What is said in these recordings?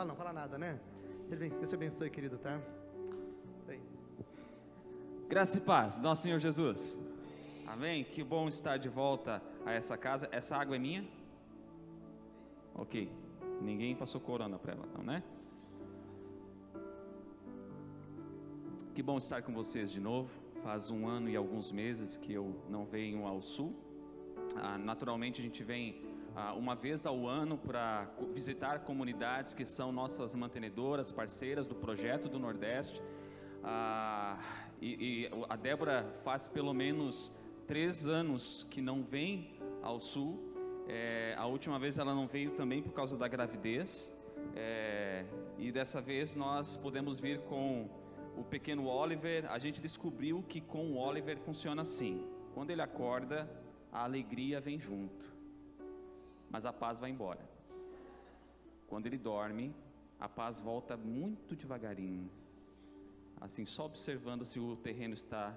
fala não, fala nada, né? Ele vem, Deus te abençoe, querido, tá? Graça e paz, nosso Senhor Jesus. Amém? Que bom estar de volta a essa casa. Essa água é minha? Ok. Ninguém passou corona para ela, não, né? Que bom estar com vocês de novo. Faz um ano e alguns meses que eu não venho ao sul. Ah, naturalmente, a gente vem uma vez ao ano para visitar comunidades que são nossas mantenedoras, parceiras do projeto do Nordeste. Ah, e, e a Débora faz pelo menos três anos que não vem ao sul. É, a última vez ela não veio também por causa da gravidez. É, e dessa vez nós podemos vir com o pequeno Oliver. A gente descobriu que com o Oliver funciona assim: quando ele acorda, a alegria vem junto, mas a paz vai embora. Quando ele dorme, a paz volta muito devagarinho, assim, só observando se o terreno está,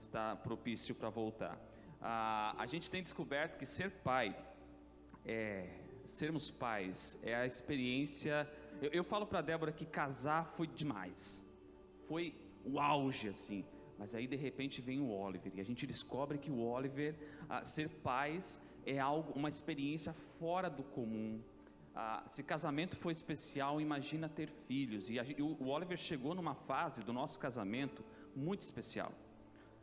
está propício para voltar. Ah, a gente tem descoberto que ser pai, é, sermos pais, é a experiência. Eu, eu falo para Débora que casar foi demais, foi o auge, assim. Mas aí de repente vem o Oliver e a gente descobre que o Oliver, ah, ser pais, é algo, uma experiência fora do comum. Ah, se casamento foi especial, imagina ter filhos. E, a, e o, Oliver chegou numa fase do nosso casamento muito especial,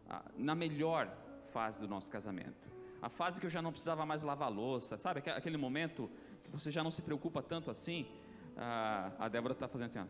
ah, na melhor fase do nosso casamento. A fase que eu já não precisava mais lavar louça, sabe? Aquele momento que você já não se preocupa tanto assim. Ah, a Débora está fazendo assim, ó.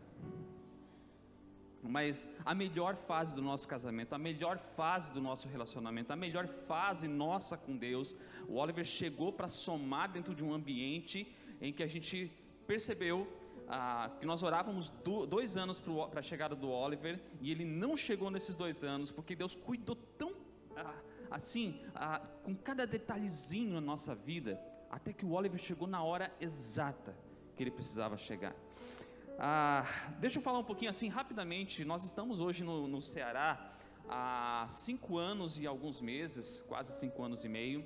Mas a melhor fase do nosso casamento, a melhor fase do nosso relacionamento, a melhor fase nossa com Deus, o Oliver chegou para somar dentro de um ambiente em que a gente percebeu ah, que nós orávamos do, dois anos para a chegada do Oliver e ele não chegou nesses dois anos porque Deus cuidou tão ah, assim, ah, com cada detalhezinho na nossa vida, até que o Oliver chegou na hora exata que ele precisava chegar. Ah, deixa eu falar um pouquinho assim rapidamente. Nós estamos hoje no, no, Ceará há cinco anos e alguns meses, quase cinco anos e meio,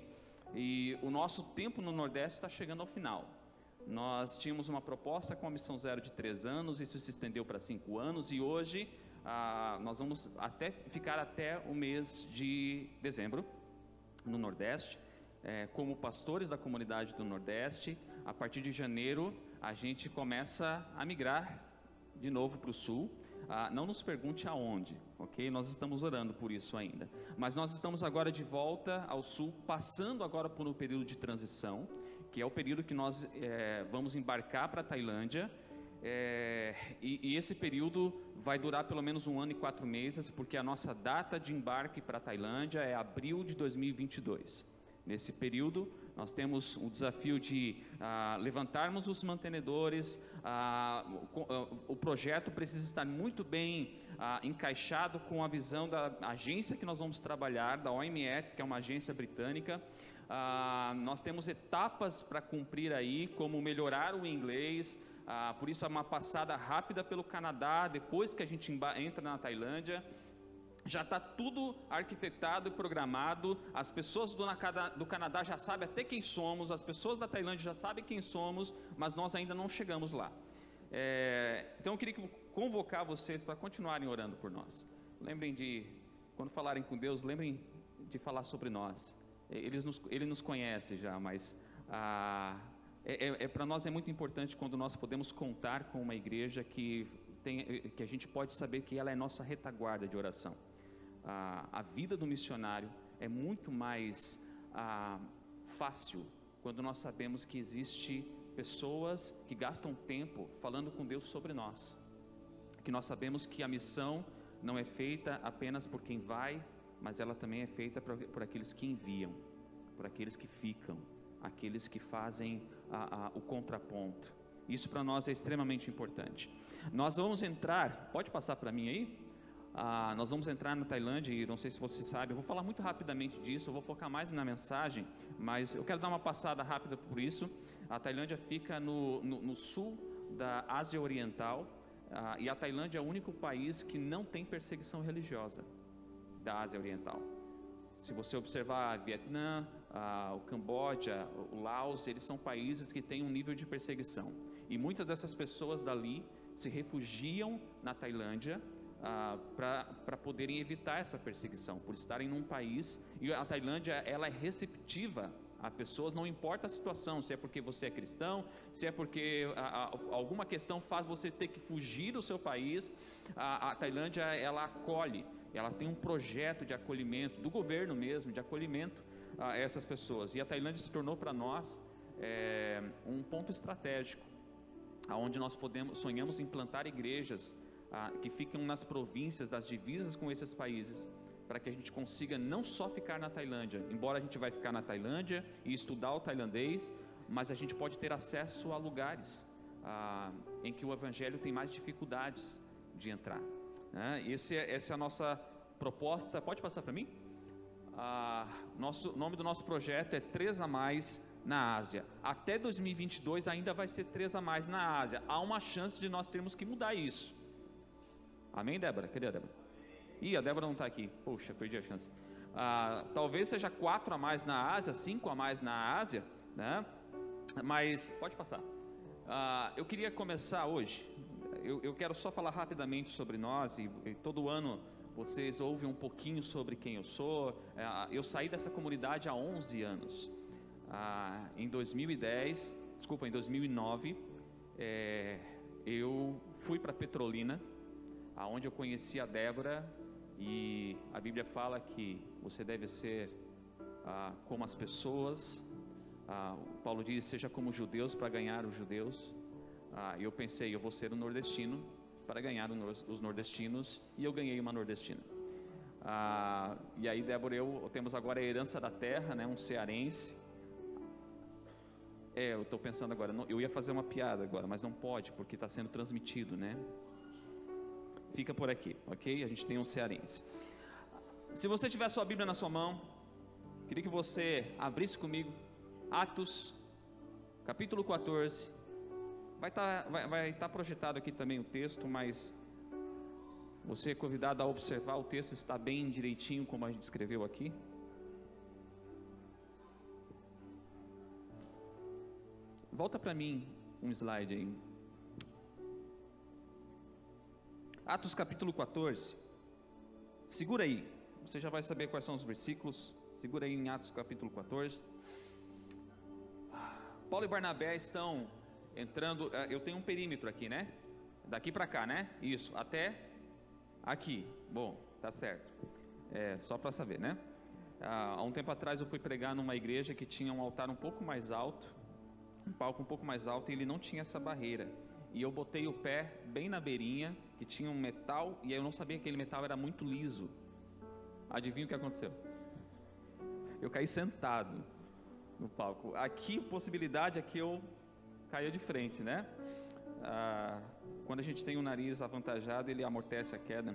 e o nosso tempo no Nordeste está chegando ao final. Nós tínhamos uma proposta com a missão zero de três anos, isso se estendeu para cinco anos e hoje ah, nós vamos até ficar até o mês de dezembro no Nordeste, é, como pastores da comunidade do Nordeste. A partir de janeiro a gente começa a migrar de novo para o sul. Ah, não nos pergunte aonde, ok? Nós estamos orando por isso ainda. Mas nós estamos agora de volta ao sul, passando agora por um período de transição, que é o período que nós é, vamos embarcar para a Tailândia. É, e, e, esse período vai durar pelo menos um ano e quatro meses, porque a nossa data de embarque para a Tailândia é abril de 2022. Nesse período, nós temos o desafio de ah, levantarmos os mantenedores, ah, o, ah, o, projeto precisa estar muito bem ah, encaixado com a visão da agência que nós vamos trabalhar, da OMF, que é uma agência britânica. Ah, nós temos etapas para cumprir aí, como melhorar o inglês, ah, por isso é uma passada rápida pelo Canadá, depois que a gente entra na Tailândia já está tudo arquitetado e programado, as pessoas do, Canadá já sabem até quem somos, as pessoas da Tailândia já sabem quem somos, mas nós ainda não chegamos lá. É, então eu queria convocar vocês para continuarem orando por nós. Lembrem de, quando falarem com Deus, lembrem de falar sobre nós. Ele nos, ele nos conhece já, mas ah, é, é, é para nós é muito importante quando nós podemos contar com uma igreja que, tem, que a gente pode saber que ela é nossa retaguarda de oração a, a vida do missionário é muito mais a, fácil quando nós sabemos que existe pessoas que gastam tempo falando com Deus sobre nós, que nós sabemos que a missão não é feita apenas por quem vai, mas ela também é feita por, por aqueles que enviam, por aqueles que ficam, aqueles que fazem a, a, o contraponto. Isso para nós é extremamente importante. Nós vamos entrar, pode passar para mim aí? Ah, nós vamos entrar na Tailândia e não sei se você sabe, eu vou falar muito rapidamente disso, eu vou focar mais na mensagem, mas eu quero dar uma passada rápida por isso. A Tailândia fica no, no, no sul da Ásia Oriental ah, e a Tailândia é o único país que não tem perseguição religiosa da Ásia Oriental. Se você observar Vietnã, ah, o Camboja, o Laos, eles são países que têm um nível de perseguição. E muitas dessas pessoas dali se refugiam na Tailândia ah, para poderem evitar essa perseguição, por estarem num país e a Tailândia ela é receptiva a pessoas, não importa a situação, se é porque você é cristão, se é porque a, a, alguma questão faz você ter que fugir do seu país, a, a Tailândia ela acolhe, ela tem um projeto de acolhimento do governo mesmo, de acolhimento a essas pessoas. E a Tailândia se tornou para nós é, um ponto estratégico, aonde nós podemos sonhamos em plantar igrejas ah, que ficam nas províncias das divisas com esses países, para que a gente consiga não só ficar na Tailândia, embora a gente vai ficar na Tailândia e estudar o tailandês, mas a gente pode ter acesso a lugares ah, em que o Evangelho tem mais dificuldades de entrar. Né? Esse, é, essa é a nossa proposta. Pode passar para mim? Ah, nosso nome do nosso projeto é Três a Mais na Ásia. Até 2022 ainda vai ser três a mais na Ásia. Há uma chance de nós termos que mudar isso. Amém, Débora? Cadê a Débora? Ih, a Débora não está aqui. Poxa, perdi a chance. Ah, talvez seja quatro a mais na Ásia, cinco a mais na Ásia, né? Mas pode passar. Ah, eu queria começar hoje. Eu, eu, quero só falar rapidamente sobre nós e, e, todo ano vocês ouvem um pouquinho sobre quem eu sou. Ah, eu saí dessa comunidade há 11 anos. Ah, em 2010, desculpa, em 2009, é, eu fui para Petrolina aonde eu conheci a Débora e a Bíblia fala que você deve ser ah, como as pessoas. Ah, Paulo diz: seja como judeus para ganhar os judeus. Ah, eu pensei, eu vou ser um nordestino para ganhar os nordestinos e eu ganhei uma nordestina. Ah, e aí, Débora, eu temos agora a herança da terra, né, um cearense. É, eu estou pensando agora, eu ia fazer uma piada agora, mas não pode porque está sendo transmitido, né? Fica por aqui, ok? A gente tem um cearense. Se você tiver sua Bíblia na sua mão, queria que você abrisse comigo Atos, capítulo 14. Vai estar tá, vai, vai tá projetado aqui também o texto, mas você é convidado a observar o texto, está bem direitinho como a gente escreveu aqui. Volta para mim um slide aí. Atos capítulo 14. Segura aí, você já vai saber quais são os versículos. Segura aí em Atos capítulo 14. Paulo e Barnabé estão entrando. Eh, eu tenho um perímetro aqui, né? Daqui para cá, né? Isso, até aqui. Bom, tá certo. É só para saber, né? Há um tempo atrás eu fui pregar numa igreja que tinha um altar um pouco mais alto, um palco um pouco mais alto, e ele não tinha essa barreira. E eu botei o pé bem na beirinha que tinha um metal e eu não sabia que aquele metal era muito liso. Adivinha o que aconteceu? Eu caí sentado no palco. Aqui, possibilidade é que eu caia de frente, né? Ah, quando a gente tem o nariz avantajado, ele amortece a queda.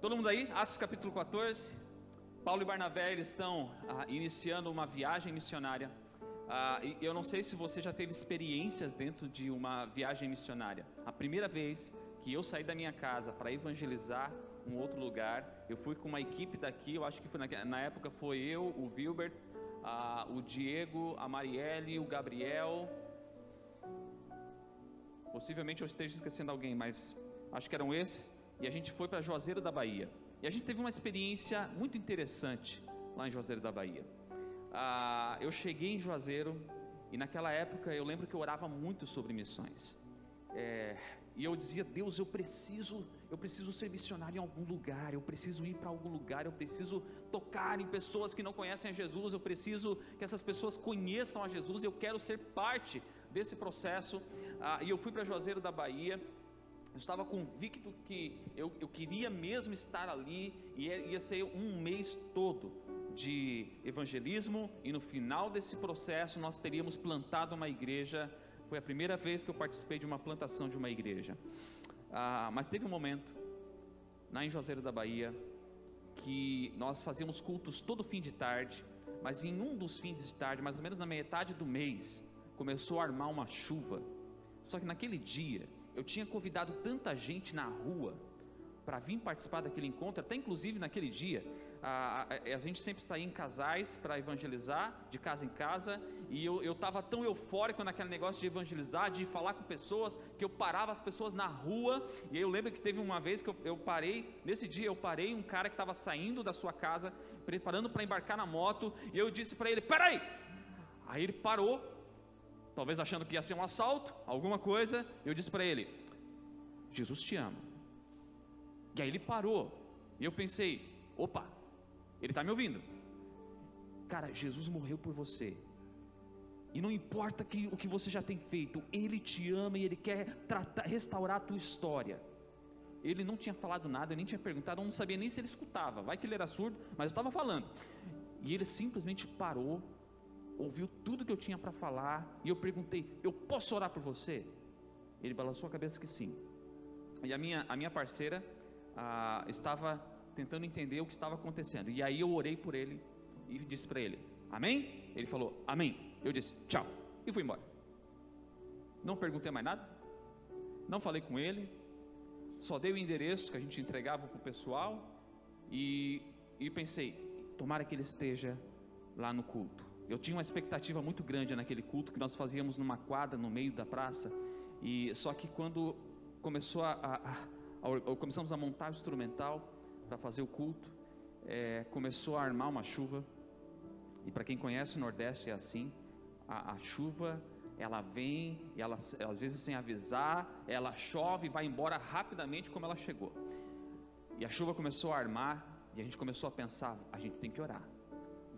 Todo mundo aí? Atos capítulo 14. Paulo e Barnabé eles estão ah, iniciando uma viagem missionária ah, eu não sei se você já teve experiências dentro de uma viagem missionária. A primeira vez que eu saí da minha casa para evangelizar um outro lugar, eu fui com uma equipe daqui, eu acho que na, na época foi eu, o Wilbert, ah, o Diego, a Marielle, o Gabriel. Possivelmente eu esteja esquecendo alguém, mas acho que eram esses. E a gente foi para Juazeiro da Bahia. E a gente teve uma experiência muito interessante lá em Juazeiro da Bahia ah, eu cheguei em Juazeiro e naquela época eu lembro que eu orava muito sobre missões. É, e eu dizia, Deus, eu preciso, eu preciso ser missionário em algum lugar, eu preciso ir para algum lugar, eu preciso tocar em pessoas que não conhecem a Jesus, eu preciso que essas pessoas conheçam a Jesus, eu quero ser parte desse processo. Ah, e eu fui para Juazeiro da Bahia, eu estava convicto que eu, eu queria mesmo estar ali, e ia, ia ser um mês todo de evangelismo e no final desse processo nós teríamos plantado uma igreja. Foi a primeira vez que eu participei de uma plantação de uma igreja. Ah, mas teve um momento, na em Juazeiro da Bahia, que nós fazíamos cultos todo fim de tarde, mas em um dos fins de tarde, mais ou menos na metade do mês, começou a armar uma chuva. Só que naquele dia, eu tinha convidado tanta gente na rua para vir participar daquele encontro, até inclusive naquele dia, a, a, a gente sempre saía em casais para evangelizar, de casa em casa, e eu estava tão eufórico naquele negócio de evangelizar, de falar com pessoas, que eu parava as pessoas na rua. E eu lembro que teve uma vez que eu, eu parei, nesse dia eu parei um cara que estava saindo da sua casa, preparando para embarcar na moto, e eu disse para ele: Peraí! Aí ele parou, talvez achando que ia ser um assalto, alguma coisa. Eu disse para ele: Jesus te ama. E aí ele parou, e eu pensei: opa, ele está me ouvindo. Cara, Jesus morreu por você. E não importa que, o que você já tem feito, Ele te ama e Ele quer tratar, restaurar a tua história. Ele não tinha falado nada, eu nem tinha perguntado, eu não sabia nem se ele escutava. Vai que ele era surdo, mas eu estava falando. E ele simplesmente parou, ouviu tudo que eu tinha para falar, e eu perguntei: Eu posso orar por você? Ele balançou a cabeça que sim. E a minha, a minha parceira ah, estava tentando entender o que estava acontecendo. E aí eu orei por ele e disse para ele: Amém? Ele falou: Amém. Eu disse: Tchau. E fui embora. Não perguntei mais nada. Não falei com ele. Só dei o endereço que a gente entregava para o pessoal. E, e pensei: Tomara que ele esteja lá no culto. Eu tinha uma expectativa muito grande naquele culto que nós fazíamos numa quadra no meio da praça. E só que quando começou a, a, a, a começamos a montar o instrumental, para fazer o culto, é, começou a armar uma chuva. E para quem conhece o Nordeste é assim: a, a chuva ela vem, e ela, às vezes sem avisar, ela chove e vai embora rapidamente como ela chegou. E a chuva começou a armar, e a gente começou a pensar: a gente tem que orar,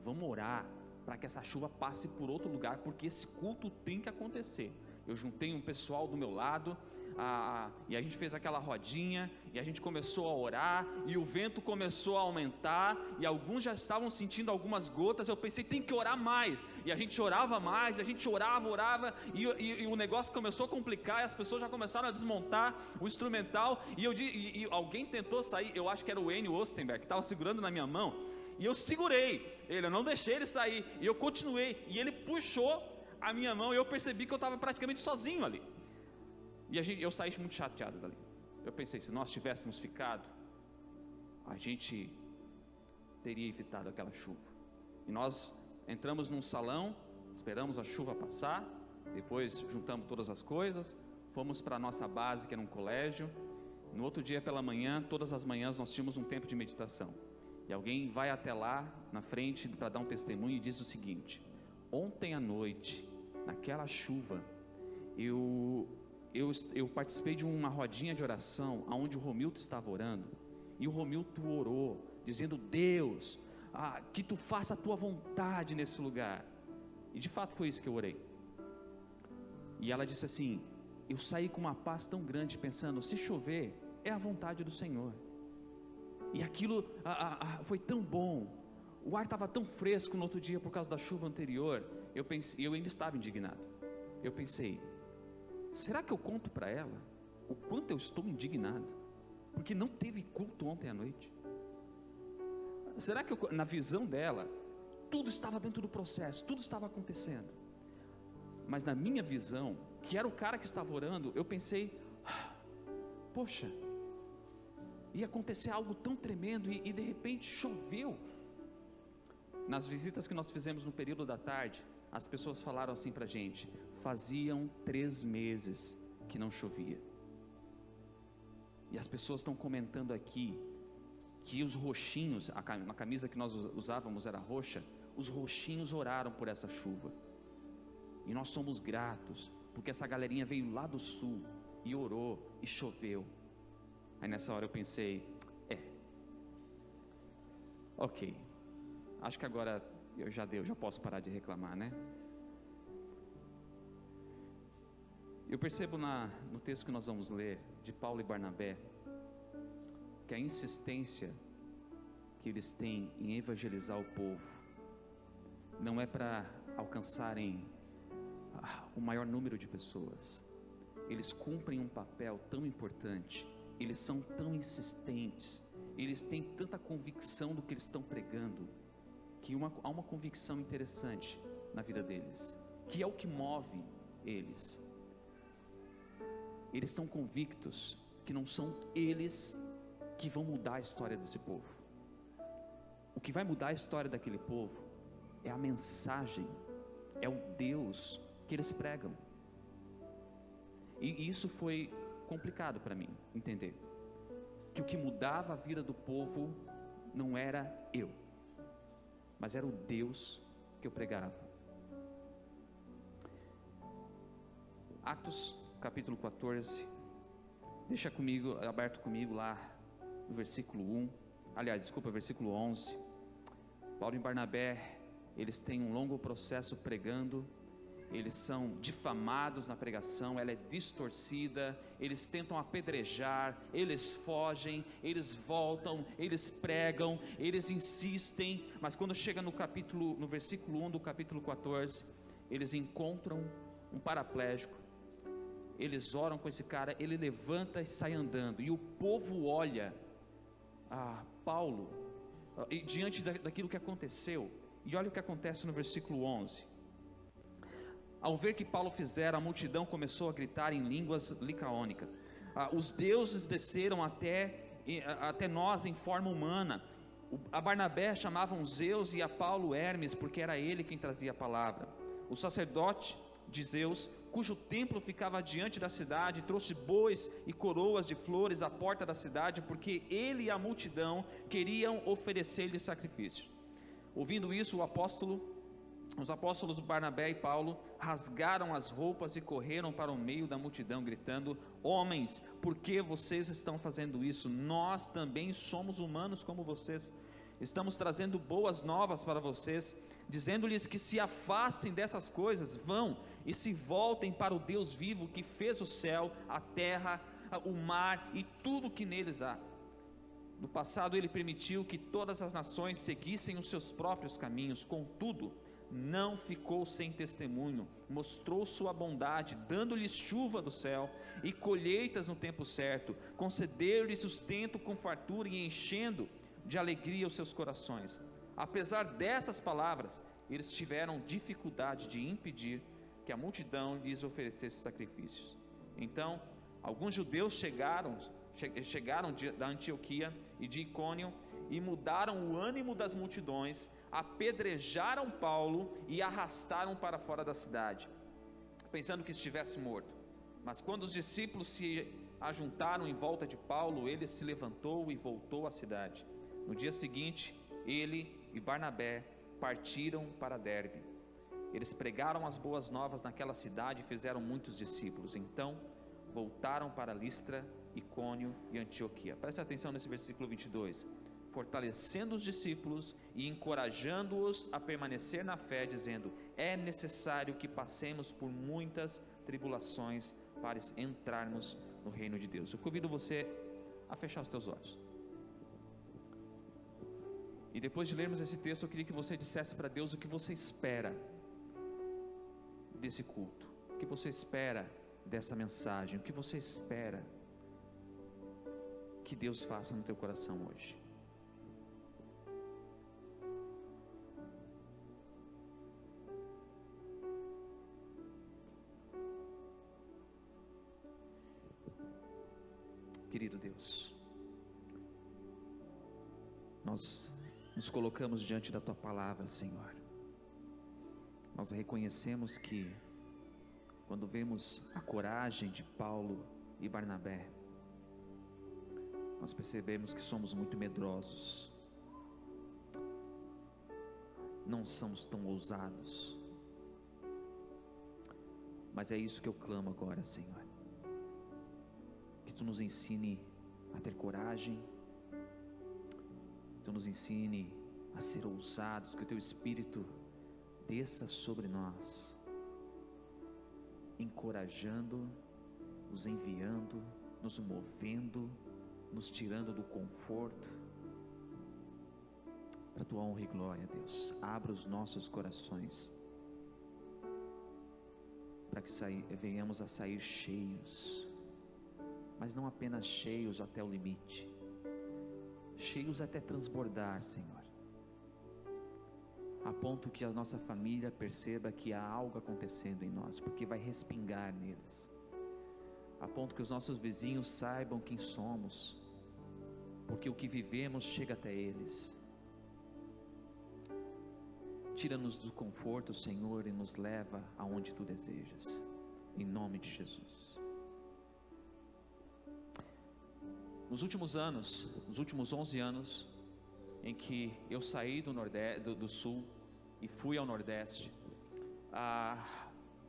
vamos orar para que essa chuva passe por outro lugar, porque esse culto tem que acontecer. Eu juntei um pessoal do meu lado, a, e a gente fez aquela rodinha, e a gente começou a orar, e o vento começou a aumentar, e alguns já estavam sentindo algumas gotas. Eu pensei, tem que orar mais, e a gente orava mais, e a gente orava, orava, e, e, e o negócio começou a complicar, e as pessoas já começaram a desmontar o instrumental, e, eu, e, e alguém tentou sair, eu acho que era o Wayne Ostenberg, que estava segurando na minha mão, e eu segurei ele, eu não deixei ele sair, e eu continuei, e ele puxou a minha mão, e eu percebi que eu estava praticamente sozinho ali. E gente, eu saí muito chateado dali. Eu pensei, se nós tivéssemos ficado, a gente teria evitado aquela chuva. E nós entramos num salão, esperamos a chuva passar, depois juntamos todas as coisas, fomos para a nossa base, que era um colégio. No outro dia pela manhã, todas as manhãs nós tínhamos um tempo de meditação. E alguém vai até lá na frente para dar um testemunho e diz o seguinte: Ontem à noite, naquela chuva, eu eu, eu participei de uma rodinha de oração onde o Romildo estava orando, e o Romildo orou, dizendo: Deus, ah, que tu faça a tua vontade nesse lugar. E de fato foi isso que eu orei. E ela disse assim: Eu saí com uma paz tão grande, pensando: se chover, é a vontade do Senhor. E aquilo ah, ah, foi tão bom, o ar estava tão fresco no outro dia por causa da chuva anterior. Eu pensei, eu ainda estava indignado. Eu pensei, Será que eu conto para ela o quanto eu estou indignado? Porque não teve culto ontem à noite. Será que eu, na visão dela, tudo estava dentro do processo, tudo estava acontecendo? Mas na minha visão, que era o cara que estava orando, eu pensei: ah, poxa, ia acontecer algo tão tremendo e, e de repente choveu. Nas visitas que nós fizemos no período da tarde, as pessoas falaram assim para a gente: faziam três meses que não chovia. E as pessoas estão comentando aqui que os roxinhos, a camisa que nós usávamos era roxa, os roxinhos oraram por essa chuva. E nós somos gratos, porque essa galerinha veio lá do sul e orou e choveu. Aí nessa hora eu pensei, é, ok, acho que agora eu já deu, já posso parar de reclamar, né? Eu percebo na, no texto que nós vamos ler, de Paulo e Barnabé, que a insistência que eles têm em evangelizar o povo não é para alcançarem o maior número de pessoas. Eles cumprem um papel tão importante, eles são tão insistentes, eles têm tanta convicção do que eles estão pregando, que uma, há uma convicção interessante na vida deles, que é o que move eles eles estão convictos que não são eles que vão mudar a história desse povo. O que vai mudar a história daquele povo é a mensagem, é o Deus que eles pregam. E isso foi complicado para mim entender. Que o que mudava a vida do povo não era eu, mas era o Deus que eu pregava. Atos capítulo 14, deixa comigo, aberto comigo lá no versículo 1, aliás, desculpa, versículo 11. Paulo e Barnabé, eles têm um longo processo pregando eles são difamados na pregação, ela é distorcida, eles tentam apedrejar, eles fogem, eles voltam, eles pregam, eles insistem, mas quando chega no capítulo, no versículo 1 do capítulo 14, eles encontram um paraplégico. Eles oram com esse cara, ele levanta e sai andando, e o povo olha a Paulo e diante daquilo que aconteceu. E olha o que acontece no versículo 11 ao ver que Paulo fizera, a multidão começou a gritar em línguas licaônicas. Ah, os deuses desceram até, até nós em forma humana. A Barnabé chamavam Zeus e a Paulo Hermes, porque era ele quem trazia a palavra. O sacerdote de Zeus, cujo templo ficava diante da cidade, trouxe bois e coroas de flores à porta da cidade, porque ele e a multidão queriam oferecer-lhe sacrifício. Ouvindo isso, o apóstolo os apóstolos Barnabé e Paulo rasgaram as roupas e correram para o meio da multidão, gritando: Homens, por que vocês estão fazendo isso? Nós também somos humanos como vocês. Estamos trazendo boas novas para vocês, dizendo-lhes que se afastem dessas coisas, vão e se voltem para o Deus vivo que fez o céu, a terra, o mar e tudo que neles há. No passado, ele permitiu que todas as nações seguissem os seus próprios caminhos, contudo, não ficou sem testemunho, mostrou sua bondade, dando-lhes chuva do céu e colheitas no tempo certo, concedeu-lhes sustento com fartura e enchendo de alegria os seus corações. Apesar dessas palavras, eles tiveram dificuldade de impedir que a multidão lhes oferecesse sacrifícios. Então, alguns judeus chegaram, chegaram da Antioquia e de Icônio e mudaram o ânimo das multidões apedrejaram Paulo e arrastaram para fora da cidade, pensando que estivesse morto. Mas quando os discípulos se ajuntaram em volta de Paulo, ele se levantou e voltou à cidade. No dia seguinte, ele e Barnabé partiram para Derbe. Eles pregaram as boas novas naquela cidade e fizeram muitos discípulos. Então, voltaram para Listra, Icônio e Antioquia. Preste atenção nesse versículo 22 fortalecendo os discípulos e encorajando-os a permanecer na fé, dizendo: é necessário que passemos por muitas tribulações para entrarmos no reino de Deus. Eu convido você a fechar os teus olhos. E depois de lermos esse texto, eu queria que você dissesse para Deus o que você espera desse culto, o que você espera dessa mensagem, o que você espera que Deus faça no teu coração hoje. querido Deus. Nós nos colocamos diante da tua palavra, Senhor. Nós reconhecemos que, quando vemos a coragem de Paulo e Barnabé, nós percebemos que somos muito medrosos, não somos tão ousados, mas é isso que eu clamo agora, Senhor. Tu nos ensine a ter coragem, tu nos ensine a ser ousados, que o teu Espírito desça sobre nós, encorajando, nos enviando, nos movendo, nos tirando do conforto, para tua honra e glória, Deus. Abra os nossos corações, para que venhamos a sair cheios mas não apenas cheios até o limite, cheios até transbordar, Senhor, a ponto que a nossa família perceba que há algo acontecendo em nós, porque vai respingar neles, a ponto que os nossos vizinhos saibam quem somos, porque o que vivemos chega até eles. Tira-nos do conforto, Senhor, e nos leva aonde tu desejas. Em nome de Jesus. Nos últimos anos, nos últimos 11 anos, em que eu saí do, Nordeste, do, do Sul e fui ao Nordeste, ah,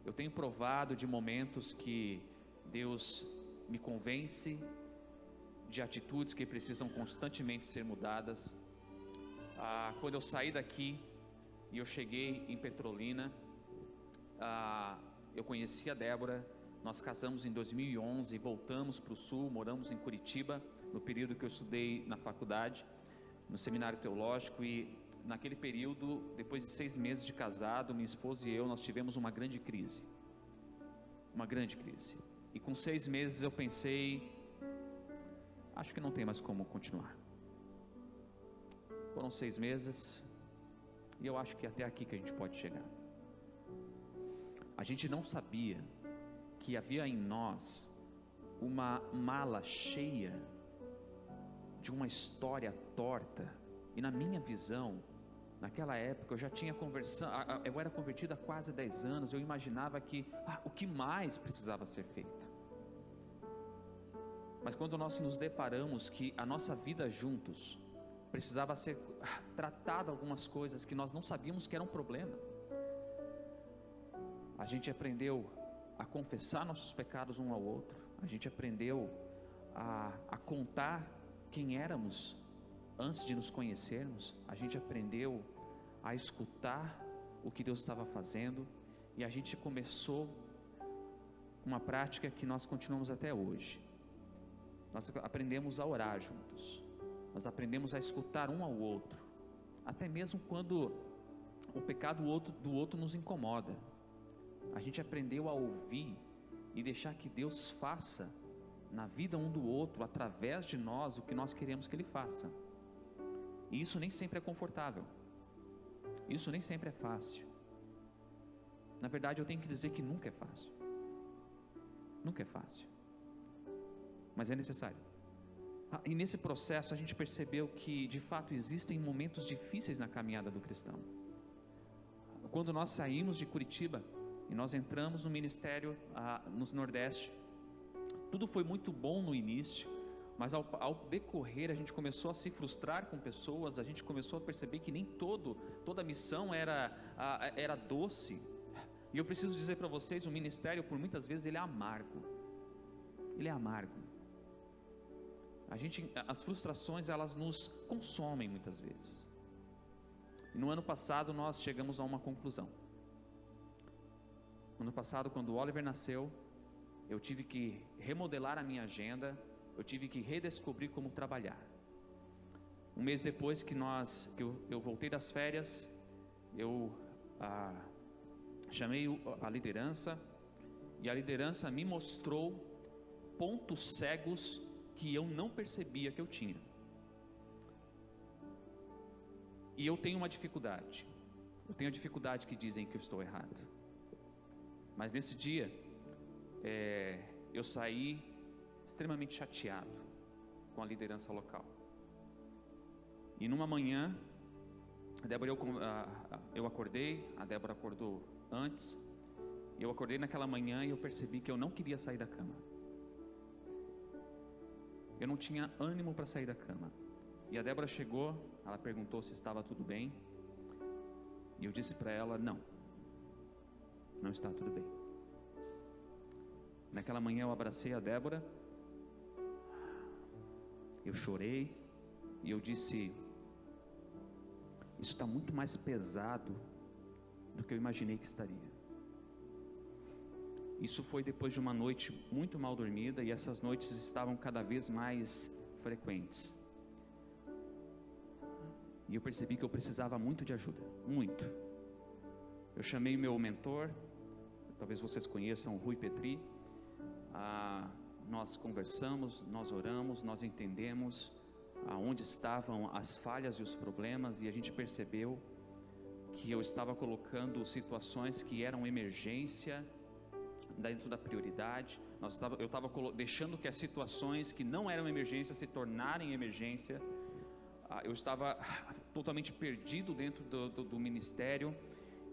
eu tenho provado de momentos que Deus me convence de atitudes que precisam constantemente ser mudadas. Ah, quando eu saí daqui e eu cheguei em Petrolina, ah, eu conheci a Débora, nós casamos em 2011, voltamos para o Sul, moramos em Curitiba, no período que eu estudei na faculdade, no seminário teológico, e naquele período, depois de seis meses de casado, minha esposa e eu, nós tivemos uma grande crise. Uma grande crise. E com seis meses eu pensei, acho que não tem mais como continuar. Foram seis meses, e eu acho que é até aqui que a gente pode chegar. A gente não sabia que havia em nós uma mala cheia de uma história torta. E na minha visão, naquela época eu já tinha conversado, eu era convertido há quase 10 anos, eu imaginava que ah, o que mais precisava ser feito. Mas quando nós nos deparamos que a nossa vida juntos precisava ser ah, tratado algumas coisas que nós não sabíamos que eram um problema. A gente aprendeu a confessar nossos pecados um ao outro, a gente aprendeu a, a contar quem éramos antes de nos conhecermos, a gente aprendeu a escutar o que Deus estava fazendo e a gente começou uma prática que nós continuamos até hoje. Nós aprendemos a orar juntos nós aprendemos a escutar um ao outro, até mesmo quando o pecado do outro, do outro nos incomoda. A gente aprendeu a ouvir e deixar que Deus faça na vida um do outro, através de nós, o que nós queremos que Ele faça. E isso nem sempre é confortável, isso nem sempre é fácil. Na verdade, eu tenho que dizer que nunca é fácil. Nunca é fácil, mas é necessário. Ah, e nesse processo a gente percebeu que de fato existem momentos difíceis na caminhada do cristão. Quando nós saímos de Curitiba e nós entramos no ministério ah, no Nordeste, tudo foi muito bom no início, mas ao, ao, decorrer a gente começou a se frustrar com pessoas, a gente começou a perceber que nem todo, toda a missão era, ah, era doce. E eu preciso dizer para vocês, o ministério por muitas vezes ele é amargo. Ele é amargo. A gente, as frustrações elas nos consomem muitas vezes. E no ano passado nós chegamos a uma conclusão. No ano passado, quando o Oliver nasceu, eu tive que remodelar a minha agenda, eu tive que redescobrir como trabalhar. Um mês depois que nós, que eu, eu voltei das férias, eu ah, chamei a liderança e a liderança me mostrou pontos cegos que eu não percebia que eu tinha. E eu tenho uma dificuldade. Eu tenho a dificuldade que dizem que eu estou errado. Mas nesse dia, é, eu saí extremamente chateado com a liderança local. E numa manhã, a Débora, eu, eu acordei, a Débora acordou antes. Eu acordei naquela manhã e eu percebi que eu não queria sair da cama. Eu não tinha ânimo para sair da cama. E a Débora chegou, ela perguntou se estava tudo bem. E eu disse para ela: não, não está tudo bem. Naquela manhã eu abracei a Débora, eu chorei e eu disse: Isso está muito mais pesado do que eu imaginei que estaria. Isso foi depois de uma noite muito mal dormida e essas noites estavam cada vez mais frequentes. E eu percebi que eu precisava muito de ajuda, muito. Eu chamei meu mentor, talvez vocês conheçam o Rui Petri. Ah, nós conversamos, nós oramos, nós entendemos aonde estavam as falhas e os problemas e a gente percebeu que eu estava colocando situações que eram emergência dentro da prioridade. Nós eu estava deixando que as situações que não eram emergência se tornarem emergência. Ah, eu estava totalmente perdido dentro do, do, do ministério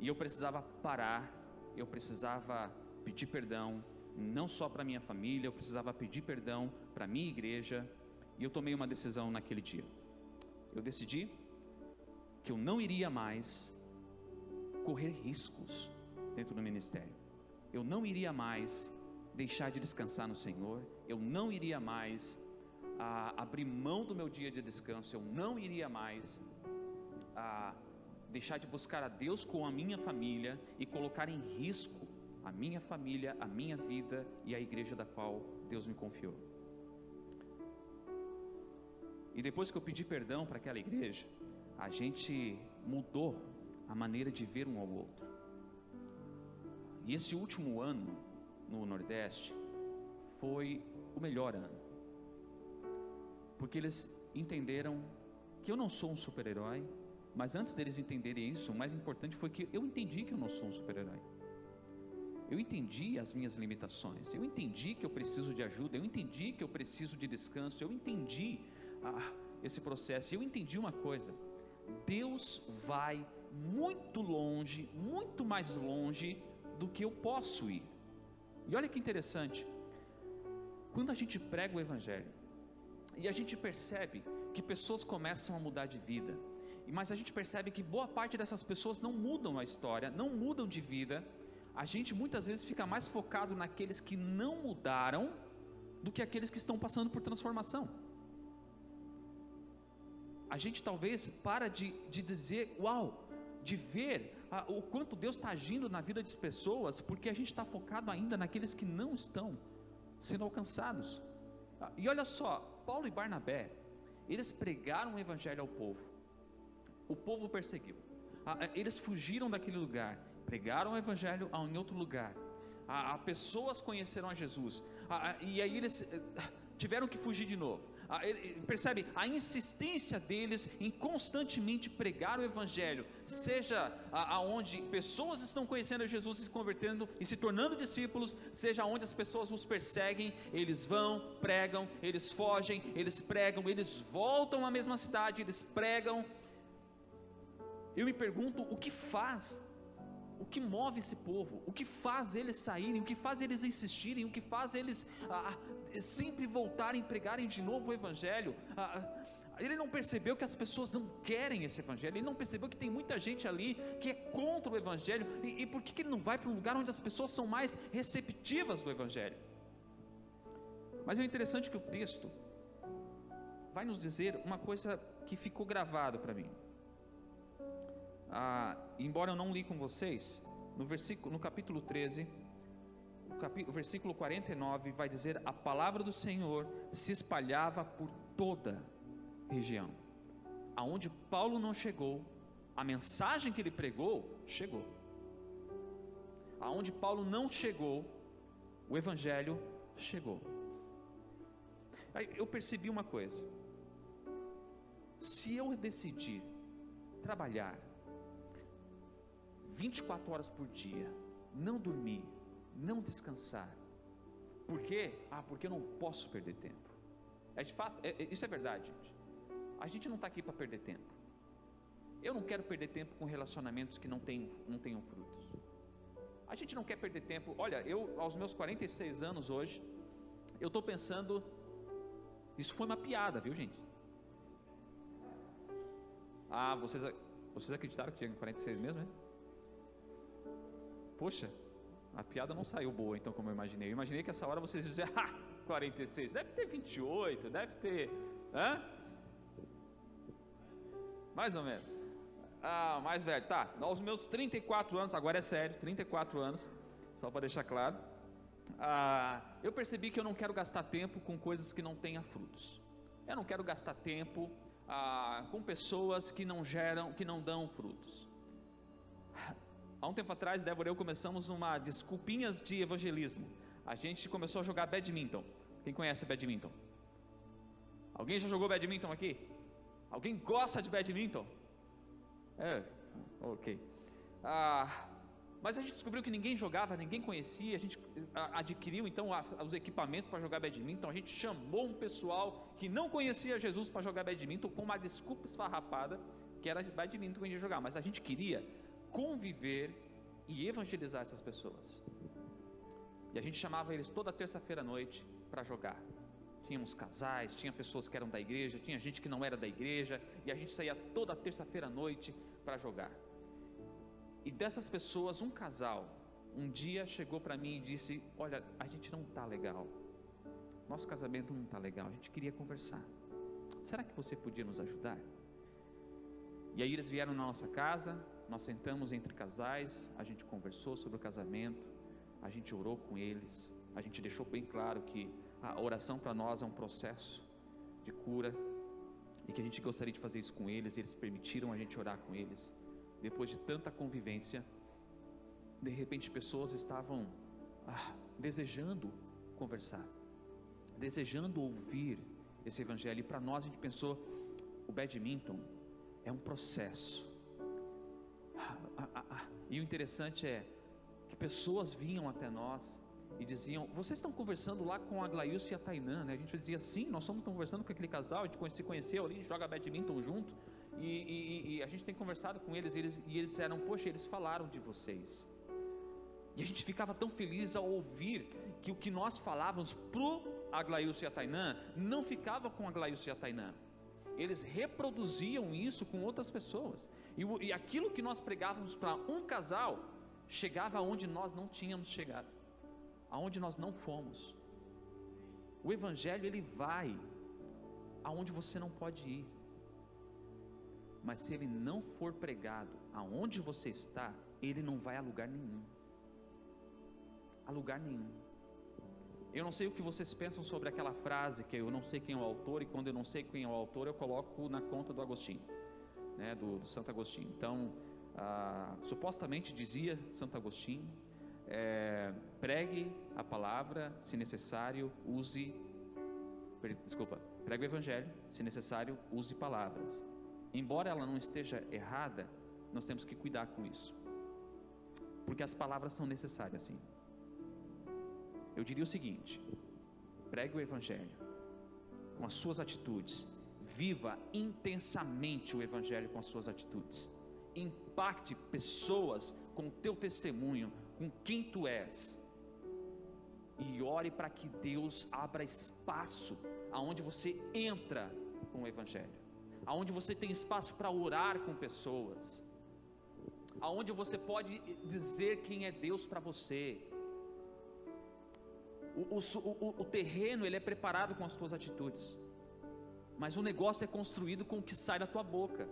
e eu precisava parar, eu precisava pedir perdão, não só para minha família, eu precisava pedir perdão para minha igreja, e eu tomei uma decisão naquele dia. Eu decidi que eu não iria mais correr riscos dentro do ministério. Eu não iria mais deixar de descansar no Senhor, eu não iria mais abrir mão do meu dia de descanso, eu não iria mais deixar de buscar a Deus com a minha família e colocar em risco a minha família, a minha vida e a igreja da qual Deus me confiou. E depois que eu pedi perdão para aquela igreja, a gente mudou a maneira de ver um ao outro. E esse último ano no Nordeste foi o melhor ano. Porque eles entenderam que eu não sou um super-herói, mas antes deles entenderem isso, o mais importante foi que eu entendi que eu não sou um super-herói. Eu entendi as minhas limitações, eu entendi que eu preciso de ajuda, eu entendi que eu preciso de descanso, eu entendi ah, esse processo, eu entendi uma coisa: Deus vai muito longe, muito mais longe do que eu posso ir. E olha que interessante, quando a gente prega o Evangelho, e a gente percebe que pessoas começam a mudar de vida, mas a gente percebe que boa parte dessas pessoas não mudam a história, não mudam de vida, a gente muitas vezes fica mais focado naqueles que não mudaram do que aqueles que estão passando por transformação. A gente talvez para de, de dizer, uau, de ver ah, o quanto Deus está agindo na vida das pessoas, porque a gente está focado ainda naqueles que não estão sendo alcançados. Ah, e olha só, Paulo e Barnabé, eles pregaram o evangelho ao povo. O povo perseguiu. Ah, eles fugiram daquele lugar pregaram o evangelho em outro lugar. A, a pessoas conheceram a Jesus. A, a, e aí eles eh, tiveram que fugir de novo. Ele, percebe a insistência deles em constantemente pregar o Evangelho, seja aonde pessoas estão conhecendo a Jesus e se convertendo e se tornando discípulos, seja onde as pessoas os perseguem, eles vão, pregam, eles fogem, eles pregam, eles voltam à mesma cidade, eles pregam. Eu me pergunto o que faz o que move esse povo, o que faz eles saírem, o que faz eles insistirem, o que faz eles ah, ah sempre voltarem pregarem de novo o Evangelho. Ah, ah, ele não percebeu que as pessoas não querem esse Evangelho, ele não percebeu que tem muita gente ali que é contra o Evangelho, e, e por que, que ele não vai para um lugar onde as pessoas são mais receptivas do Evangelho? Mas é interessante que o texto vai nos dizer uma coisa que ficou gravado para mim ah, embora eu não li com vocês, no, versículo, no capítulo 13, o, capi, o versículo 49 vai dizer: A palavra do Senhor se espalhava por toda região. Aonde Paulo não chegou, a mensagem que ele pregou chegou. Aonde Paulo não chegou, o evangelho chegou. Aí eu percebi uma coisa. Se eu decidir trabalhar 24 horas por dia, não dormir, não descansar. Por quê? Ah, porque eu não posso perder tempo. É de fato, é, é, isso é verdade, gente. A gente não está aqui para perder tempo. Eu não quero perder tempo com relacionamentos que não, tem, não tenham frutos. A gente não quer perder tempo. Olha, eu, aos meus 46 anos hoje, eu estou pensando. Isso foi uma piada, viu, gente? Ah, vocês, vocês acreditaram que tinha 46 mesmo, né? Poxa, a piada não saiu boa, então, como eu imaginei. Eu imaginei que essa hora vocês dizer, ah, 46, deve ter 28, deve ter. Hã? Mais ou menos. Ah, mais velho. Tá, aos meus 34 anos, agora é sério, 34 anos, só para deixar claro. Ah, eu percebi que eu não quero gastar tempo com coisas que não tenham frutos. Eu não quero gastar tempo ah, com pessoas que não geram, que não dão frutos. Há um tempo atrás, Débora e eu começamos uma desculpinhas de evangelismo. A gente começou a jogar badminton. Quem conhece badminton? Alguém já jogou badminton aqui? Alguém gosta de badminton? É, ok. Ah, mas a gente descobriu que ninguém jogava, ninguém conhecia. A gente adquiriu então os equipamentos para jogar badminton. A gente chamou um pessoal que não conhecia Jesus para jogar badminton com uma desculpa esfarrapada porque era badminton que a gente ia jogar, mas a gente queria conviver e evangelizar essas pessoas. E a gente chamava eles toda terça-feira à noite para jogar. Tínhamos casais, tinha pessoas que eram da igreja, tinha gente que não era da igreja, e a gente saía toda terça-feira à noite para jogar. E dessas pessoas, um casal, um dia chegou para mim e disse: Olha, a gente não está legal, nosso casamento não está legal, a gente queria conversar. Será que você podia nos ajudar? E aí eles vieram na nossa casa, nós sentamos entre casais, a gente conversou sobre o casamento, a gente orou com eles, a gente deixou bem claro que a oração para nós é um processo de cura e que a gente gostaria de fazer isso com eles, e eles permitiram a gente orar com eles. Depois de tanta convivência, de repente pessoas estavam ah, desejando conversar, desejando ouvir esse evangelho. E para nós a gente pensou, o badminton é um processo. E o interessante é que pessoas vinham até nós e diziam: Vocês estão conversando lá com a Glailson e a Tainã, né? A gente dizia: Sim, nós estamos conversando com aquele casal, a gente se conheceu ali, joga badminton junto, e, e, e a gente tem conversado com eles e, eles, e eles disseram: Poxa, eles falaram de vocês. E a gente ficava tão feliz ao ouvir que o que nós falávamos pro Aglailson e a Tainã não ficava com Aglailson e a Tainã. Eles reproduziam isso com outras pessoas. E, e aquilo que nós pregávamos para um casal chegava aonde nós não tínhamos chegado aonde nós não fomos. O evangelho ele vai aonde você não pode ir. Mas se ele não for pregado aonde você está, ele não vai a lugar nenhum. A lugar nenhum. Eu não sei o que vocês pensam sobre aquela frase que eu não sei quem é o autor e quando eu não sei quem é o autor eu coloco na conta do Agostinho, né, do, do Santo Agostinho. Então, ah, supostamente dizia Santo Agostinho é, pregue a palavra, se necessário, use. Desculpa, pregue o evangelho, se necessário, use palavras. Embora ela não esteja errada, nós temos que cuidar com isso, porque as palavras são necessárias, sim. Eu diria o seguinte: pregue o evangelho com as suas atitudes, viva intensamente o evangelho com as suas atitudes, impacte pessoas com o teu testemunho, com quem tu és. E ore para que Deus abra espaço aonde você entra com o evangelho. Aonde você tem espaço para orar com pessoas. Aonde você pode dizer quem é Deus para você. O, o, o, o, terreno ele é preparado com as tuas atitudes, mas o negócio é construído com o que sai da tua boca.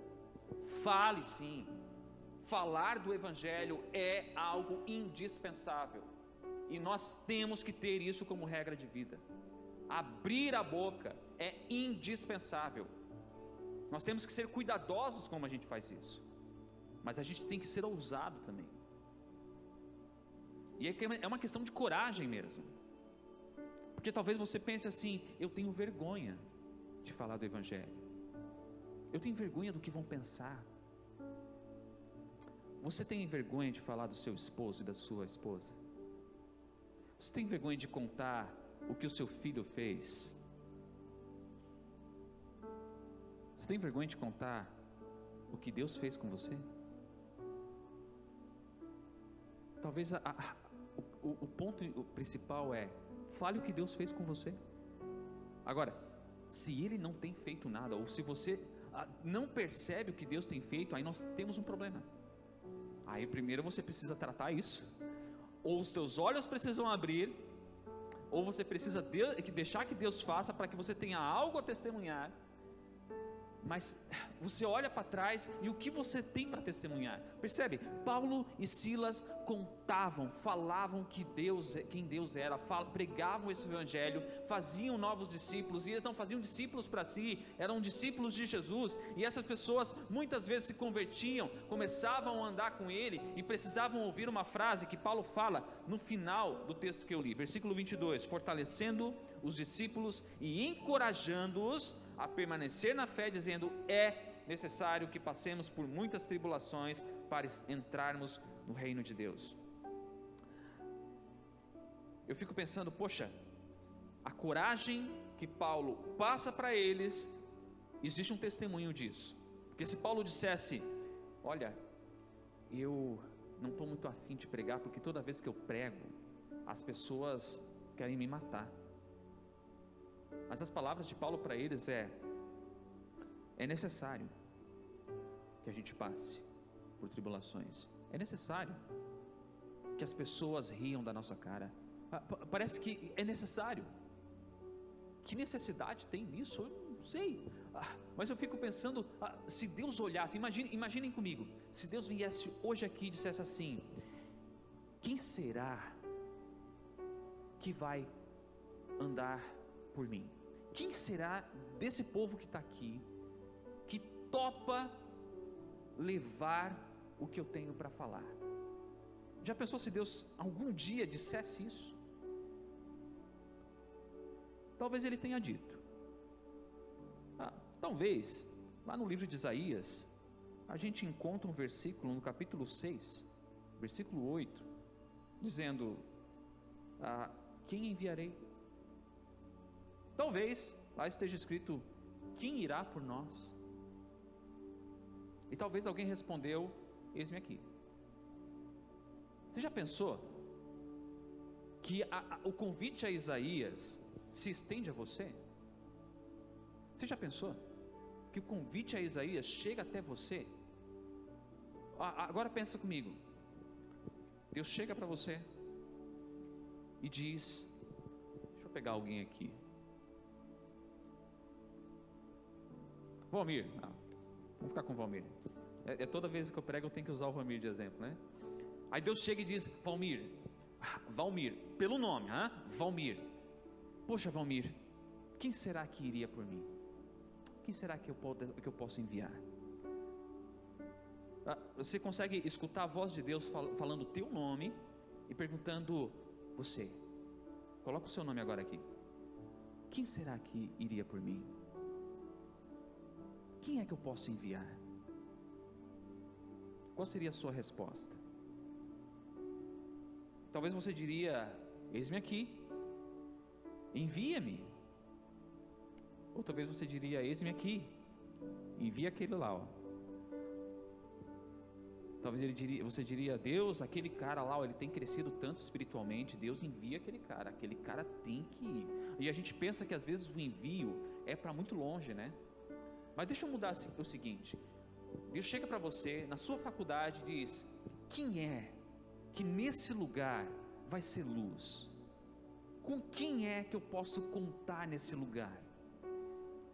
Fale sim, falar do Evangelho é algo indispensável. E nós temos que ter isso como regra de vida. Abrir a boca é indispensável. Nós temos que ser cuidadosos como a gente faz isso. Mas a gente tem que ser ousado também. E é, é uma questão de coragem mesmo. Porque talvez você pense assim: eu tenho vergonha de falar do Evangelho. Eu tenho vergonha do que vão pensar. Você tem vergonha de falar do seu esposo e da sua esposa? Você tem vergonha de contar o que o seu filho fez? Você tem vergonha de contar o que Deus fez com você? Talvez a, a, o, o ponto principal é: fale o que Deus fez com você. Agora, se Ele não tem feito nada, ou se você ah, não percebe o que Deus tem feito, aí nós temos um problema. Aí primeiro você precisa tratar isso. Ou os teus olhos precisam abrir, ou você precisa de, deixar que Deus faça para que você tenha algo a testemunhar mas você olha para trás e o que você tem para testemunhar? Percebe? Paulo e Silas contavam, falavam que Deus, é, quem Deus era, pregavam esse evangelho, faziam novos discípulos, e eles não faziam discípulos para si, eram discípulos de Jesus, e essas pessoas muitas vezes se convertiam, começavam a andar com ele e precisavam ouvir uma frase que Paulo fala no final do texto que eu li, versículo 22, fortalecendo os discípulos e encorajando-os a permanecer na fé, dizendo: é necessário que passemos por muitas tribulações para entrarmos no reino de Deus. Eu fico pensando, poxa, a coragem que Paulo passa para eles, existe um testemunho disso. Porque se Paulo dissesse: Olha, eu não estou muito afim de pregar, porque toda vez que eu prego, as pessoas querem me matar. Mas as palavras de Paulo para eles é: é necessário que a gente passe por tribulações. É necessário que as pessoas riam da nossa cara. Parece que é necessário. Que necessidade tem nisso? Eu não sei. Ah, mas eu fico pensando, ah, se Deus olhasse, imagine, imaginem comigo, se Deus viesse hoje aqui e dissesse assim: quem será que vai andar por mim? Quem será desse povo que está aqui que topa levar o que eu tenho para falar? Já pensou se Deus algum dia dissesse isso? Talvez ele tenha dito. Ah, talvez, lá no livro de Isaías, a gente encontra um versículo no capítulo 6, versículo 8, dizendo: ah, Quem enviarei? Talvez lá esteja escrito: Quem irá por nós? E talvez alguém respondeu: Eis-me aqui. Você já pensou que a, a, o convite a Isaías se estende a você? Você já pensou que o convite a Isaías chega até você? Agora pensa comigo. Deus chega para você e diz: Deixa eu pegar alguém aqui. Valmir, ah, vamos ficar com Valmir. É, é, toda vez que eu prego eu tenho que usar o Valmir de exemplo, né? Aí Deus chega e diz: Valmir, ah, Valmir, pelo nome, ah, Valmir. Poxa, Valmir, quem será que iria por mim? Quem será que eu, que eu posso enviar? Ah, você consegue escutar a voz de Deus falando o teu nome e perguntando: Você, coloca o seu nome agora aqui. Quem será que iria por mim? Quem é que eu posso enviar? Qual seria a sua resposta? Talvez você diria: Eis-me aqui, envia-me. Ou talvez você diria: Eis-me aqui, envia aquele lá. Ó. Talvez ele diria, você diria: Deus, aquele cara lá, ó, ele tem crescido tanto espiritualmente. Deus envia aquele cara, aquele cara tem que ir. E a gente pensa que às vezes o envio é para muito longe, né? Mas deixa eu mudar o seguinte: Deus chega para você na sua faculdade e diz: Quem é que nesse lugar vai ser luz? Com quem é que eu posso contar nesse lugar?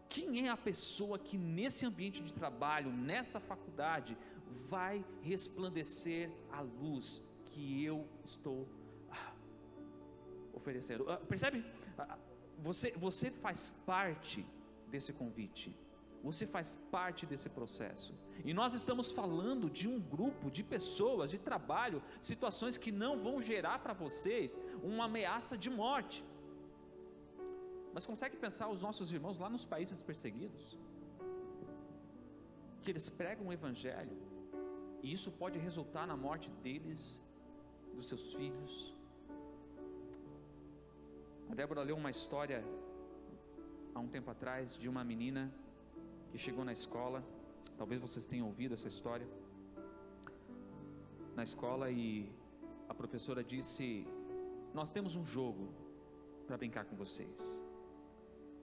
Quem é a pessoa que nesse ambiente de trabalho, nessa faculdade, vai resplandecer a luz que eu estou ah, oferecendo? Ah, percebe? Ah, você, você faz parte desse convite. Você faz parte desse processo. E nós estamos falando de um grupo de pessoas, de trabalho, situações que não vão gerar para vocês uma ameaça de morte. Mas consegue pensar os nossos irmãos lá nos países perseguidos? Que eles pregam o Evangelho, e isso pode resultar na morte deles, dos seus filhos. A Débora leu uma história há um tempo atrás de uma menina que chegou na escola, talvez vocês tenham ouvido essa história, na escola e a professora disse: Nós temos um jogo para brincar com vocês.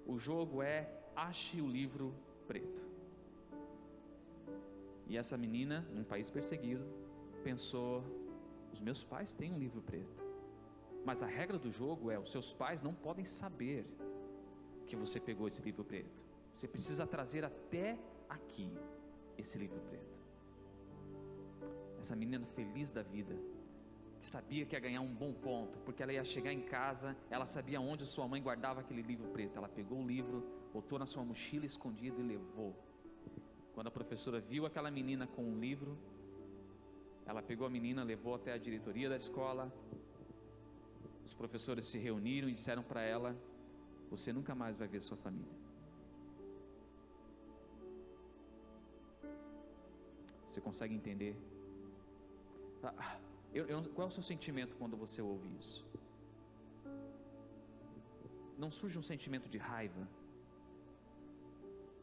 O jogo é Ache o livro preto. E essa menina, num país perseguido, pensou: Os meus pais têm um livro preto. Mas a regra do jogo é: os seus pais não podem saber que você pegou esse livro preto. Você precisa trazer até aqui esse livro preto. Essa menina feliz da vida, que sabia que ia ganhar um bom ponto, porque ela ia chegar em casa, ela sabia onde sua mãe guardava aquele livro preto. Ela pegou o livro, botou na sua mochila escondida e levou. Quando a professora viu aquela menina com um livro, ela pegou a menina, levou até a diretoria da escola. Os professores se reuniram e disseram para ela: Você nunca mais vai ver sua família. Você consegue entender? Ah, eu, eu, qual é o seu sentimento quando você ouve isso? Não surge um sentimento de raiva?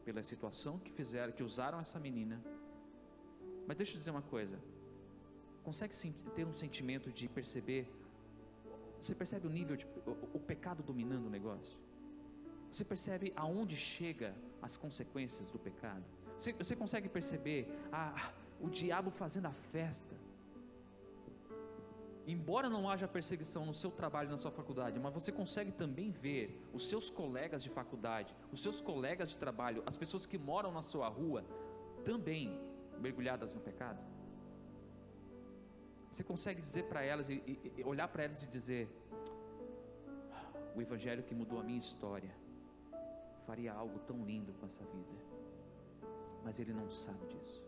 pela situação que fizeram, que usaram essa menina. Mas deixa eu dizer uma coisa. Consegue ter um sentimento de perceber? Você percebe o nível de o, o pecado dominando o negócio? Você percebe aonde chega as consequências do pecado? Você, você consegue perceber a, o diabo fazendo a festa? Embora não haja perseguição no seu trabalho, na sua faculdade, mas você consegue também ver os seus colegas de faculdade, os seus colegas de trabalho, as pessoas que moram na sua rua, também mergulhadas no pecado? Você consegue dizer para elas e, e olhar para elas e dizer: o evangelho que mudou a minha história faria algo tão lindo com essa vida, mas ele não sabe disso.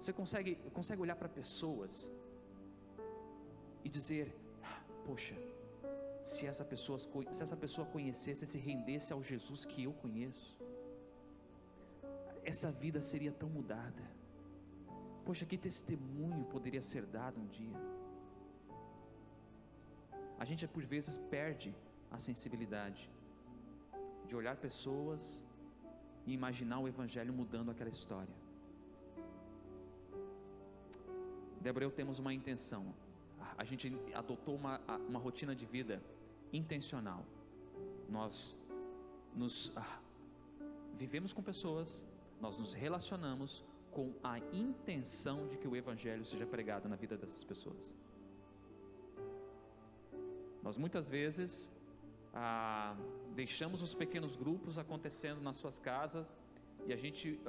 Você consegue, consegue olhar para pessoas e dizer: Poxa, se essa, pessoa, se essa pessoa conhecesse, se rendesse ao Jesus que eu conheço, essa vida seria tão mudada. Poxa, que testemunho poderia ser dado um dia. A gente por vezes perde a sensibilidade de olhar pessoas e imaginar o Evangelho mudando aquela história. Débora, eu temos uma intenção a gente adotou uma, uma rotina de vida intencional. Nós nos ah, vivemos com pessoas, nós nos relacionamos com a intenção de que o Evangelho seja pregado na vida dessas pessoas. Nós muitas vezes ah, deixamos os pequenos grupos acontecendo nas suas casas e a gente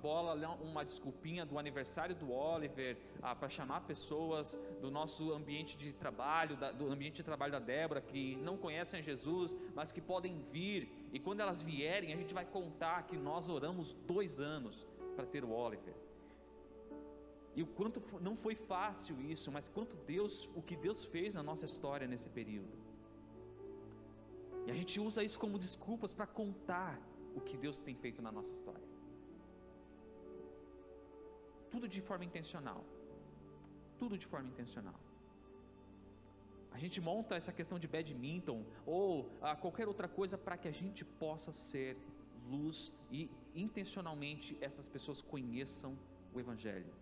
bola uma desculpinha do aniversário do Oliver ah, para chamar pessoas do nosso ambiente de trabalho, da, do ambiente de trabalho da Débora, que não conhecem Jesus, mas que podem vir, e quando elas vierem, a gente vai contar que nós oramos dois anos para ter o Oliver. E o quanto não foi fácil isso, mas quanto Deus, o que Deus fez na nossa história nesse período. E a gente usa isso como desculpas para contar o que Deus tem feito na nossa história. Tudo de forma intencional. Tudo de forma intencional. A gente monta essa questão de badminton ou ah, qualquer outra coisa para que a gente possa ser luz e intencionalmente essas pessoas conheçam o Evangelho.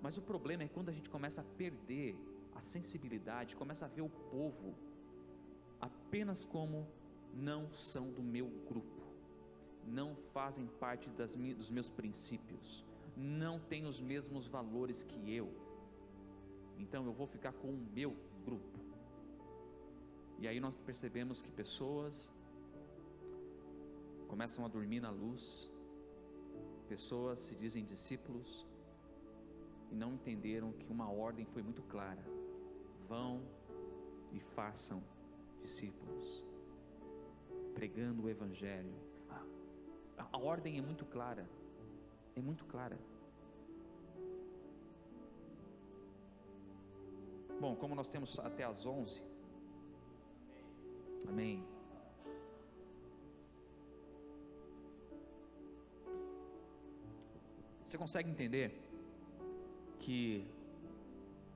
Mas o problema é quando a gente começa a perder a sensibilidade, começa a ver o povo apenas como não são do meu grupo, não fazem parte das, dos meus princípios, não têm os mesmos valores que eu, então eu vou ficar com o meu grupo. E aí nós percebemos que pessoas começam a dormir na luz, pessoas se dizem discípulos e não entenderam que uma ordem foi muito clara: vão e façam discípulos pregando o Evangelho. A, a ordem é muito clara, é muito clara. Bom, como nós temos até às 11, amém. Você consegue entender que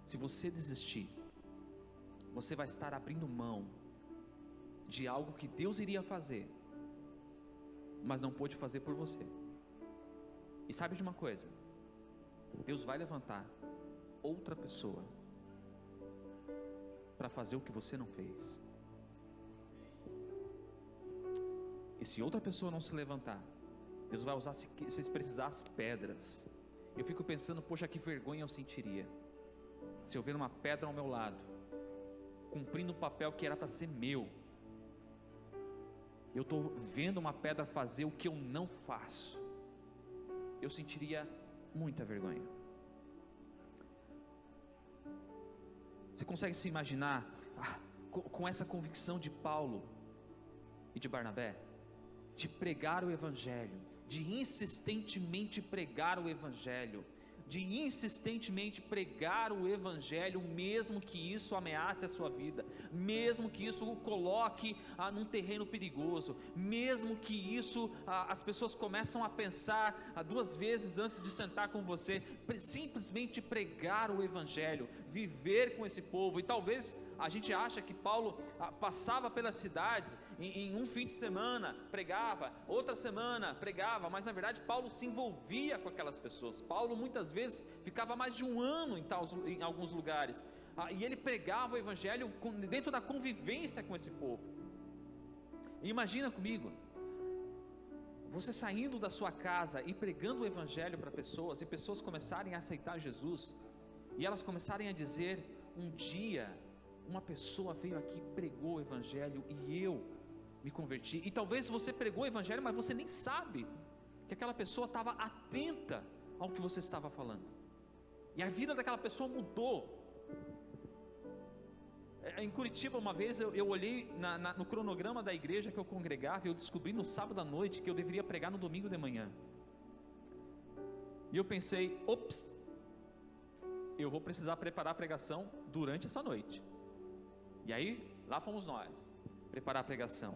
se você desistir, você vai estar abrindo mão de algo que Deus iria fazer, mas não pôde fazer por você. E sabe de uma coisa? Deus vai levantar outra pessoa para fazer o que você não fez. E se outra pessoa não se levantar, Deus vai usar se, se precisar as pedras. Eu fico pensando, poxa, que vergonha eu sentiria se eu ver uma pedra ao meu lado, cumprindo um papel que era para ser meu eu estou vendo uma pedra fazer o que eu não faço, eu sentiria muita vergonha. Você consegue se imaginar ah, com essa convicção de Paulo e de Barnabé, de pregar o Evangelho, de insistentemente pregar o Evangelho, de insistentemente pregar o Evangelho, mesmo que isso ameace a sua vida, mesmo que isso o coloque ah, num terreno perigoso, mesmo que isso ah, as pessoas começam a pensar ah, duas vezes antes de sentar com você, simplesmente pregar o Evangelho, viver com esse povo, e talvez a gente acha que Paulo ah, passava pelas cidades em, em, um fim de semana pregava, outra semana pregava, mas na verdade Paulo se envolvia com aquelas pessoas. Paulo muitas vezes ficava mais de um ano em, em alguns lugares ah, e ele pregava o evangelho dentro da convivência com esse povo. Imagina comigo, você saindo da sua casa e pregando o evangelho para pessoas e pessoas começarem a aceitar Jesus e elas começarem a dizer: um dia uma pessoa veio aqui, pregou o Evangelho e eu me converti. E talvez você pregou o Evangelho, mas você nem sabe que aquela pessoa estava atenta ao que você estava falando. E a vida daquela pessoa mudou. É, em Curitiba, uma vez eu, eu olhei na, na, no cronograma da igreja que eu congregava e eu descobri no sábado à noite que eu deveria pregar no domingo de manhã. E eu pensei, ops, eu vou precisar preparar a pregação durante essa noite. E aí, lá fomos nós, preparar a pregação.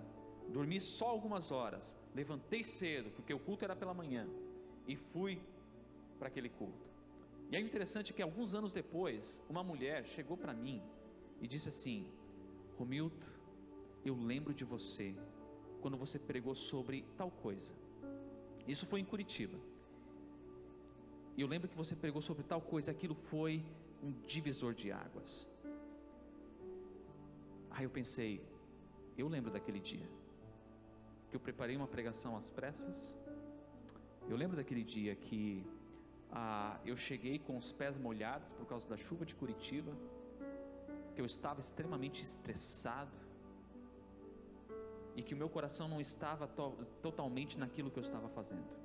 Dormi só algumas horas, levantei cedo, porque o culto era pela manhã, e fui para aquele culto. E é interessante que alguns anos depois, uma mulher chegou para mim e disse assim: Romildo, eu lembro de você quando você pregou sobre tal coisa. Isso foi em Curitiba. E eu lembro que você pregou sobre tal coisa, aquilo foi um divisor de águas. Aí eu pensei, eu lembro daquele dia, que eu preparei uma pregação às pressas. Eu lembro daquele dia que ah, eu cheguei com os pés molhados por causa da chuva de Curitiba, que eu estava extremamente estressado e que o meu coração não estava to totalmente naquilo que eu estava fazendo.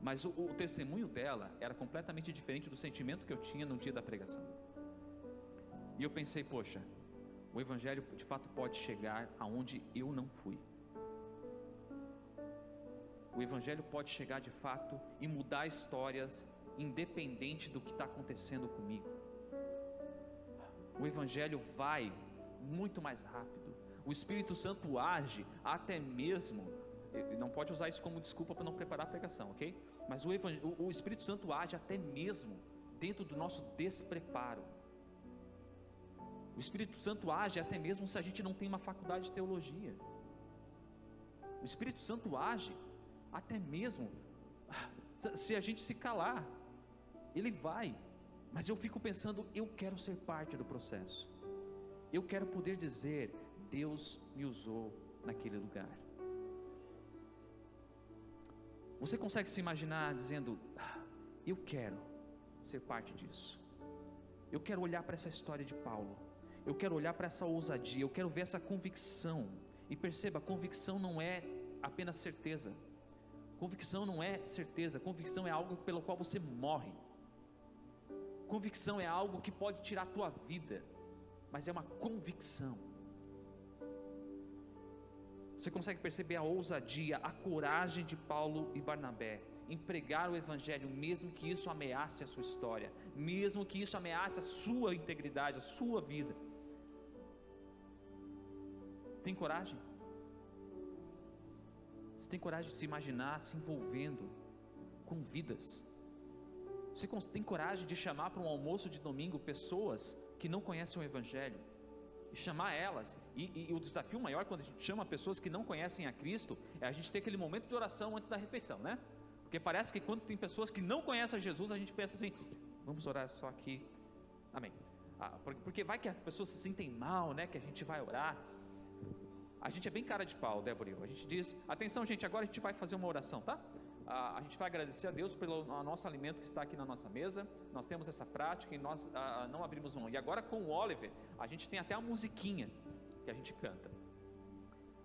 Mas o, o testemunho dela era completamente diferente do sentimento que eu tinha no dia da pregação. E eu pensei, poxa, o Evangelho de fato pode chegar aonde eu não fui. O Evangelho pode chegar de fato e mudar histórias, independente do que está acontecendo comigo. O Evangelho vai muito mais rápido. O Espírito Santo age até mesmo. Não pode usar isso como desculpa para não preparar a pregação, ok? Mas o, o Espírito Santo age até mesmo dentro do nosso despreparo. O Espírito Santo age até mesmo se a gente não tem uma faculdade de teologia. O Espírito Santo age até mesmo se a gente se calar. Ele vai. Mas eu fico pensando, eu quero ser parte do processo. Eu quero poder dizer, Deus me usou naquele lugar. Você consegue se imaginar dizendo, ah, eu quero ser parte disso. Eu quero olhar para essa história de Paulo eu quero olhar para essa ousadia, eu quero ver essa convicção. E perceba, convicção não é apenas certeza. Convicção não é certeza, convicção é algo pelo qual você morre. Convicção é algo que pode tirar a tua vida, mas é uma convicção. Você consegue perceber a ousadia, a coragem de Paulo e Barnabé em pregar o Evangelho, mesmo que isso ameace a sua história, mesmo que isso ameace a sua integridade, a sua vida. Tem coragem? Você tem coragem de se imaginar se envolvendo com vidas? Você tem coragem de chamar para um almoço de domingo pessoas que não conhecem o Evangelho? E chamar elas, e, e, e, o desafio maior quando a gente chama pessoas que não conhecem a Cristo, é a gente ter aquele momento de oração antes da refeição, né? Porque parece que quando tem pessoas que não conhecem Jesus, a gente pensa assim: vamos orar só aqui, amém. Ah, porque vai que as pessoas se sentem mal, né? Que a gente vai orar. A gente é bem cara de pau, Débora. A gente diz: atenção, gente, agora a gente vai fazer uma oração, tá? a gente vai agradecer a Deus pelo nosso alimento que está aqui na nossa mesa. Nós temos essa prática e nós não abrimos mão. E agora com o Oliver, a gente tem até a musiquinha que a gente canta.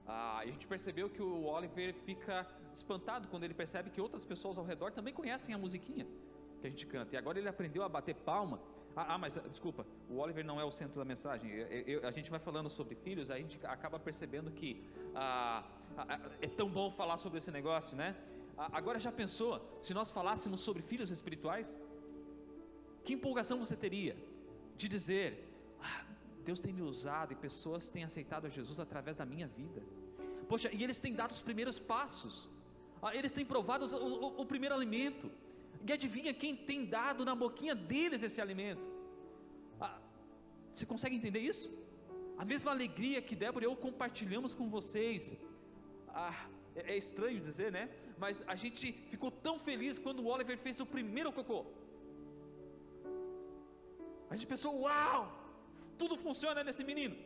a gente percebeu que o Oliver fica espantado quando ele percebe que outras pessoas ao redor também conhecem a musiquinha que a gente canta. E agora ele aprendeu a bater palma ah, ah, mas ah, desculpa, o Oliver não é o centro da mensagem. Eu, eu, a gente vai falando sobre filhos, a gente acaba percebendo que ah, ah, é tão bom falar sobre esse negócio, né? Agora já pensou se nós falássemos sobre filhos espirituais? Que empolgação você teria de dizer: ah, Deus tem me usado e pessoas têm aceitado Jesus através da minha vida. Poxa, e eles têm dado os primeiros passos, ah, eles têm provado o, o, o primeiro alimento. E adivinha quem tem dado na boquinha deles esse alimento? Você consegue entender isso? A mesma alegria que Débora e eu compartilhamos com vocês. Ah, é, é estranho dizer, né? Mas a gente ficou tão feliz quando o Oliver fez o primeiro cocô. A gente pensou, uau, tudo funciona nesse menino.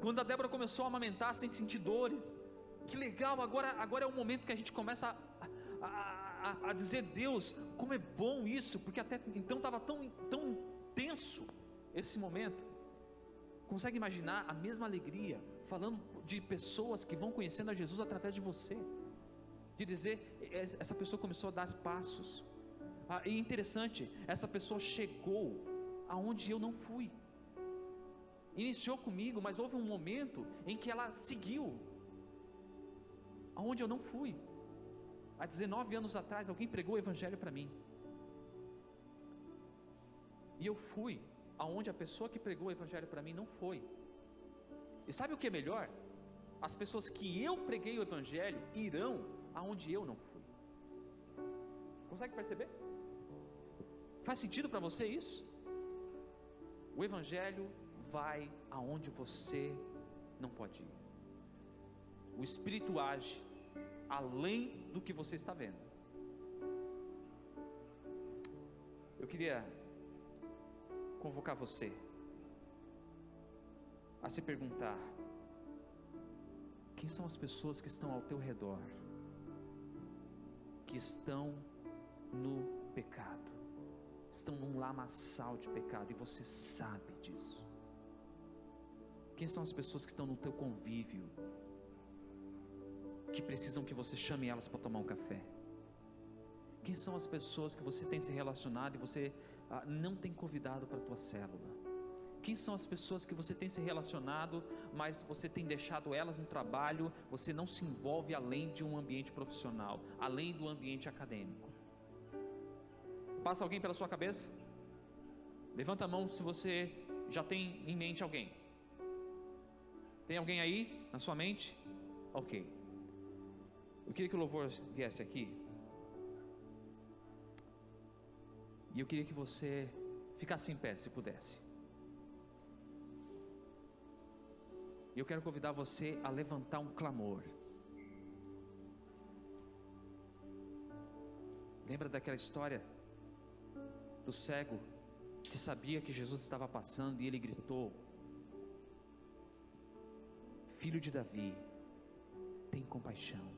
Quando a Débora começou a amamentar sem sentir dores, que legal, agora, agora é o momento que a gente começa a, a, a, a dizer, Deus, como é bom isso, porque até então estava tão, tão tenso esse momento. Consegue imaginar a mesma alegria falando de pessoas que vão conhecendo a Jesus através de você? De dizer, essa pessoa começou a dar passos, ah, e interessante, essa pessoa chegou aonde eu não fui. Iniciou comigo, mas houve um momento em que ela seguiu aonde eu não fui. Há 19 anos atrás, alguém pregou o Evangelho para mim. E eu fui aonde a pessoa que pregou o Evangelho para mim não foi. E sabe o que é melhor? As pessoas que eu preguei o Evangelho irão aonde eu não fui. Consegue perceber? Faz sentido para você isso? O Evangelho vai aonde você não pode ir. O Espírito age além do que você está vendo. Eu queria convocar você a se perguntar: quem são as pessoas que estão ao teu redor, que estão no pecado? estão num lamaçal de pecado e você sabe disso. Quem são as pessoas que estão no teu convívio que precisam que você chame elas para tomar um café? Quem são as pessoas que você tem se relacionado e você ah, não tem convidado para a tua célula? Quem são as pessoas que você tem se relacionado, mas você tem deixado elas no trabalho, você não se envolve além de um ambiente profissional, além do ambiente acadêmico? Passa alguém pela sua cabeça? Levanta a mão se você já tem em mente alguém. Tem alguém aí na sua mente? Ok. Eu queria que o louvor viesse aqui. E eu queria que você ficasse em pé, se pudesse. E eu quero convidar você a levantar um clamor. Lembra daquela história do cego que sabia que Jesus estava passando e ele gritou: Filho de Davi, tem compaixão.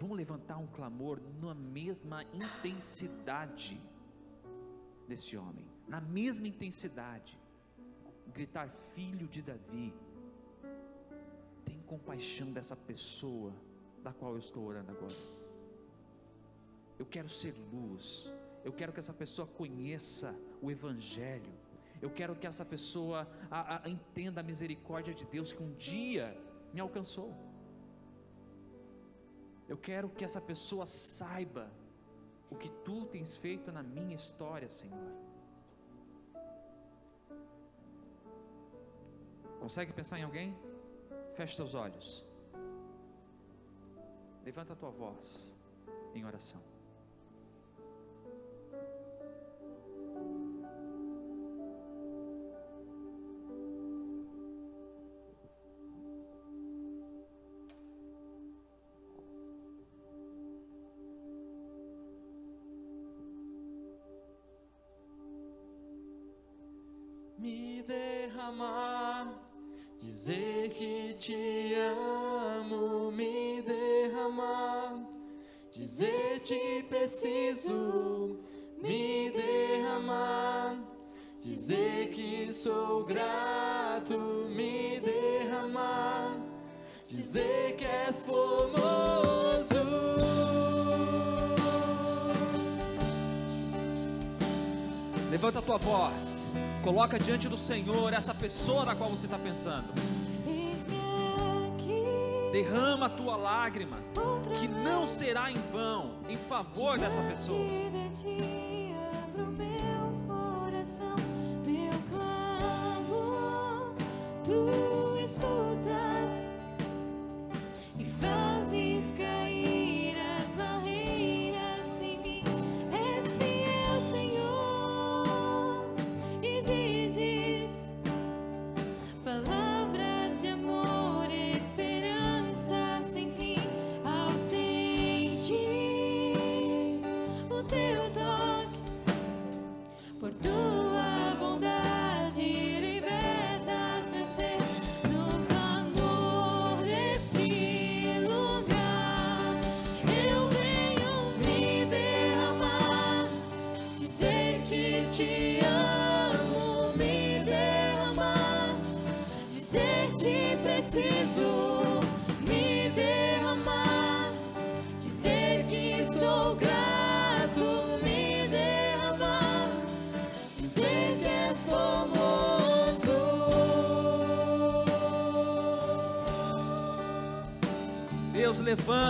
Vamos levantar um clamor na mesma intensidade desse homem, na mesma intensidade. Gritar: Filho de Davi, tem compaixão dessa pessoa da qual eu estou orando agora. Eu quero ser luz, eu quero que essa pessoa conheça o Evangelho. Eu quero que essa pessoa a, a, entenda a misericórdia de Deus que um dia me alcançou. Eu quero que essa pessoa saiba o que tu tens feito na minha história, Senhor. Consegue pensar em alguém? Feche seus olhos. Levanta a tua voz em oração. Te amo, me derramar, dizer te preciso, me derramar, dizer que sou grato, me derramar, dizer que és formoso. Levanta a tua voz. Coloca diante do Senhor essa pessoa na qual você está pensando. Derrama a tua lágrima, que não será em vão, em favor dessa pessoa.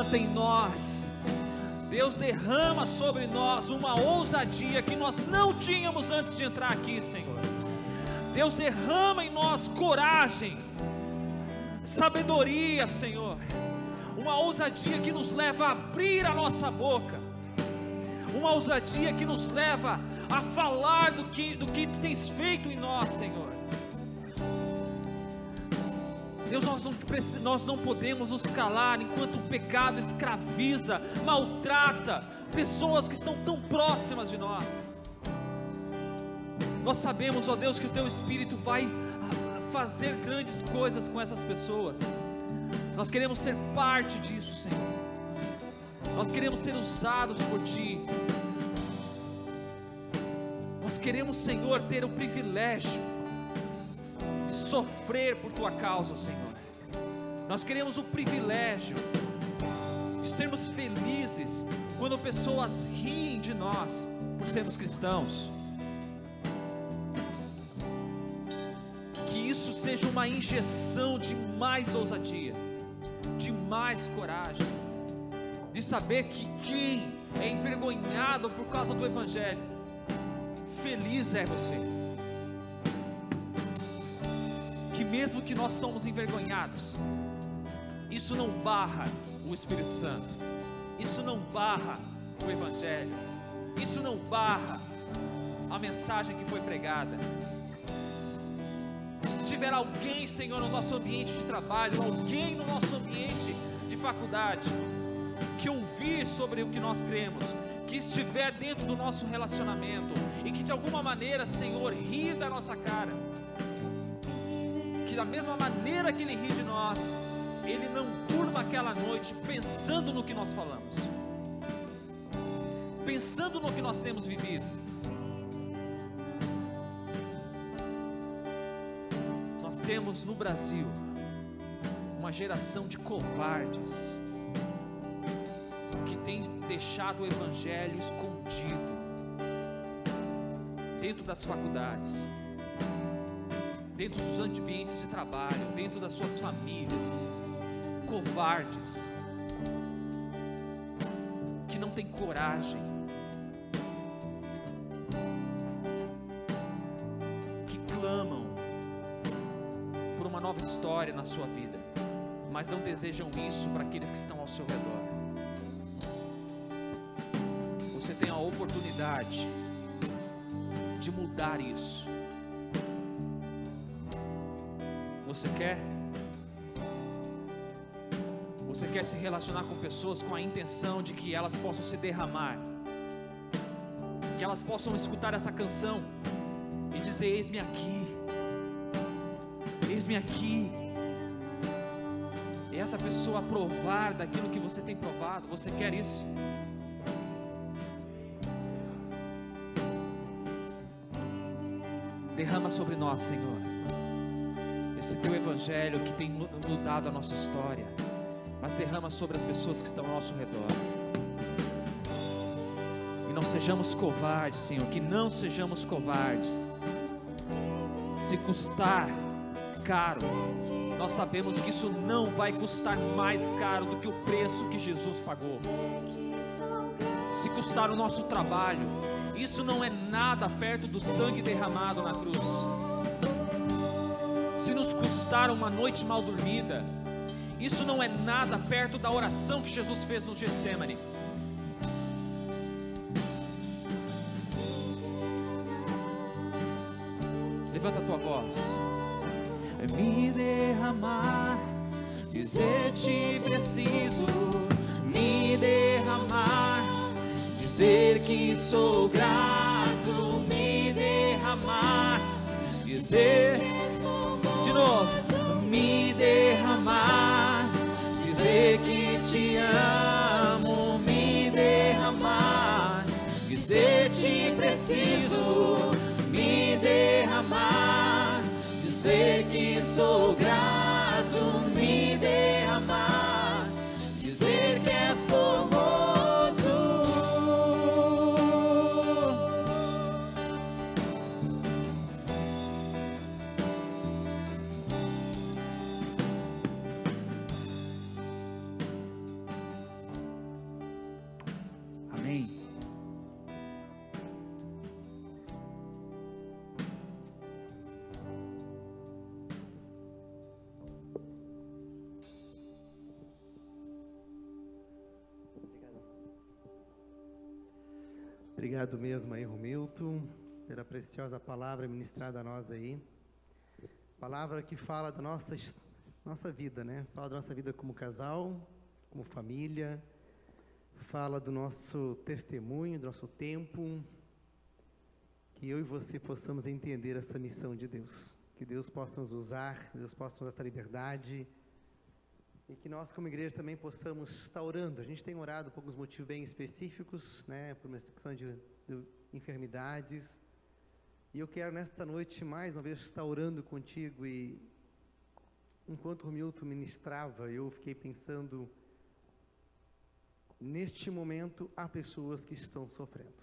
Levanta em nós, Deus derrama sobre nós uma ousadia que nós não tínhamos antes de entrar aqui, Senhor. Deus derrama em nós coragem, sabedoria, Senhor. Uma ousadia que nos leva a abrir a nossa boca. Uma ousadia que nos leva a falar do que, do que tu tens feito em nós, Senhor. Deus, nós não, nós não podemos nos calar enquanto o pecado escraviza, maltrata pessoas que estão tão próximas de nós. Nós sabemos, ó Deus, que o Teu Espírito vai fazer grandes coisas com essas pessoas. Nós queremos ser parte disso, Senhor. Nós queremos ser usados por Ti. Nós queremos, Senhor, ter o privilégio sofrer por tua causa, Senhor. Nós queremos o privilégio de sermos felizes quando pessoas riem de nós por sermos cristãos. Que isso seja uma injeção de mais ousadia, de mais coragem, de saber que quem é envergonhado por causa do Evangelho, feliz é você mesmo que nós somos envergonhados, isso não barra o Espírito Santo, isso não barra o Evangelho, isso não barra a mensagem que foi pregada. Se tiver alguém, Senhor, no nosso ambiente de trabalho, alguém no nosso ambiente de faculdade, que ouvir sobre o que nós cremos, que estiver dentro do nosso relacionamento e que de alguma maneira, Senhor, ri da nossa cara, que da mesma maneira que ele ri de nós, ele não durma aquela noite pensando no que nós falamos, pensando no que nós temos vivido. Nós temos no Brasil uma geração de covardes que tem deixado o evangelho escondido dentro das faculdades dentro dos ambientes de trabalho, dentro das suas famílias, covardes, que não têm coragem, que clamam por uma nova história na sua vida, mas não desejam isso para aqueles que estão ao seu redor. Você tem a oportunidade de mudar isso. Você quer? Você quer se relacionar com pessoas com a intenção de que elas possam se derramar, que elas possam escutar essa canção e dizer: Eis-me aqui, eis-me aqui. E essa pessoa provar daquilo que você tem provado. Você quer isso? Derrama sobre nós, Senhor esse teu evangelho que tem mu- mudado a nossa história, mas derrama sobre as pessoas que estão ao nosso redor. E não sejamos covardes, Senhor, que não sejamos covardes. Se custar caro, nós sabemos que isso não vai custar mais caro do que o preço que Jesus pagou. Se custar o nosso trabalho, isso não é nada perto do sangue derramado na cruz. Custar uma noite mal dormida, isso não é nada perto da oração que Jesus fez no Getsemane. Levanta a tua voz. Me derramar, dizer-te preciso. Me derramar, dizer que sou grato. Me derramar, dizer que Obrigado mesmo aí, Romilton, pela preciosa palavra ministrada a nós aí. Palavra que fala da nossa, nossa vida, né? Fala da nossa vida como casal, como família, fala do nosso testemunho, do nosso tempo. Que eu e você possamos entender essa missão de Deus. Que Deus possa nos usar, Deus possa nos dar essa liberdade. E que nós, como igreja, também possamos estar orando. A gente tem orado por alguns motivos bem específicos, né? Por uma questão de, de enfermidades. E eu quero, nesta noite, mais uma vez, estar orando contigo. E enquanto o Milton ministrava, eu fiquei pensando. Neste momento, há pessoas que estão sofrendo.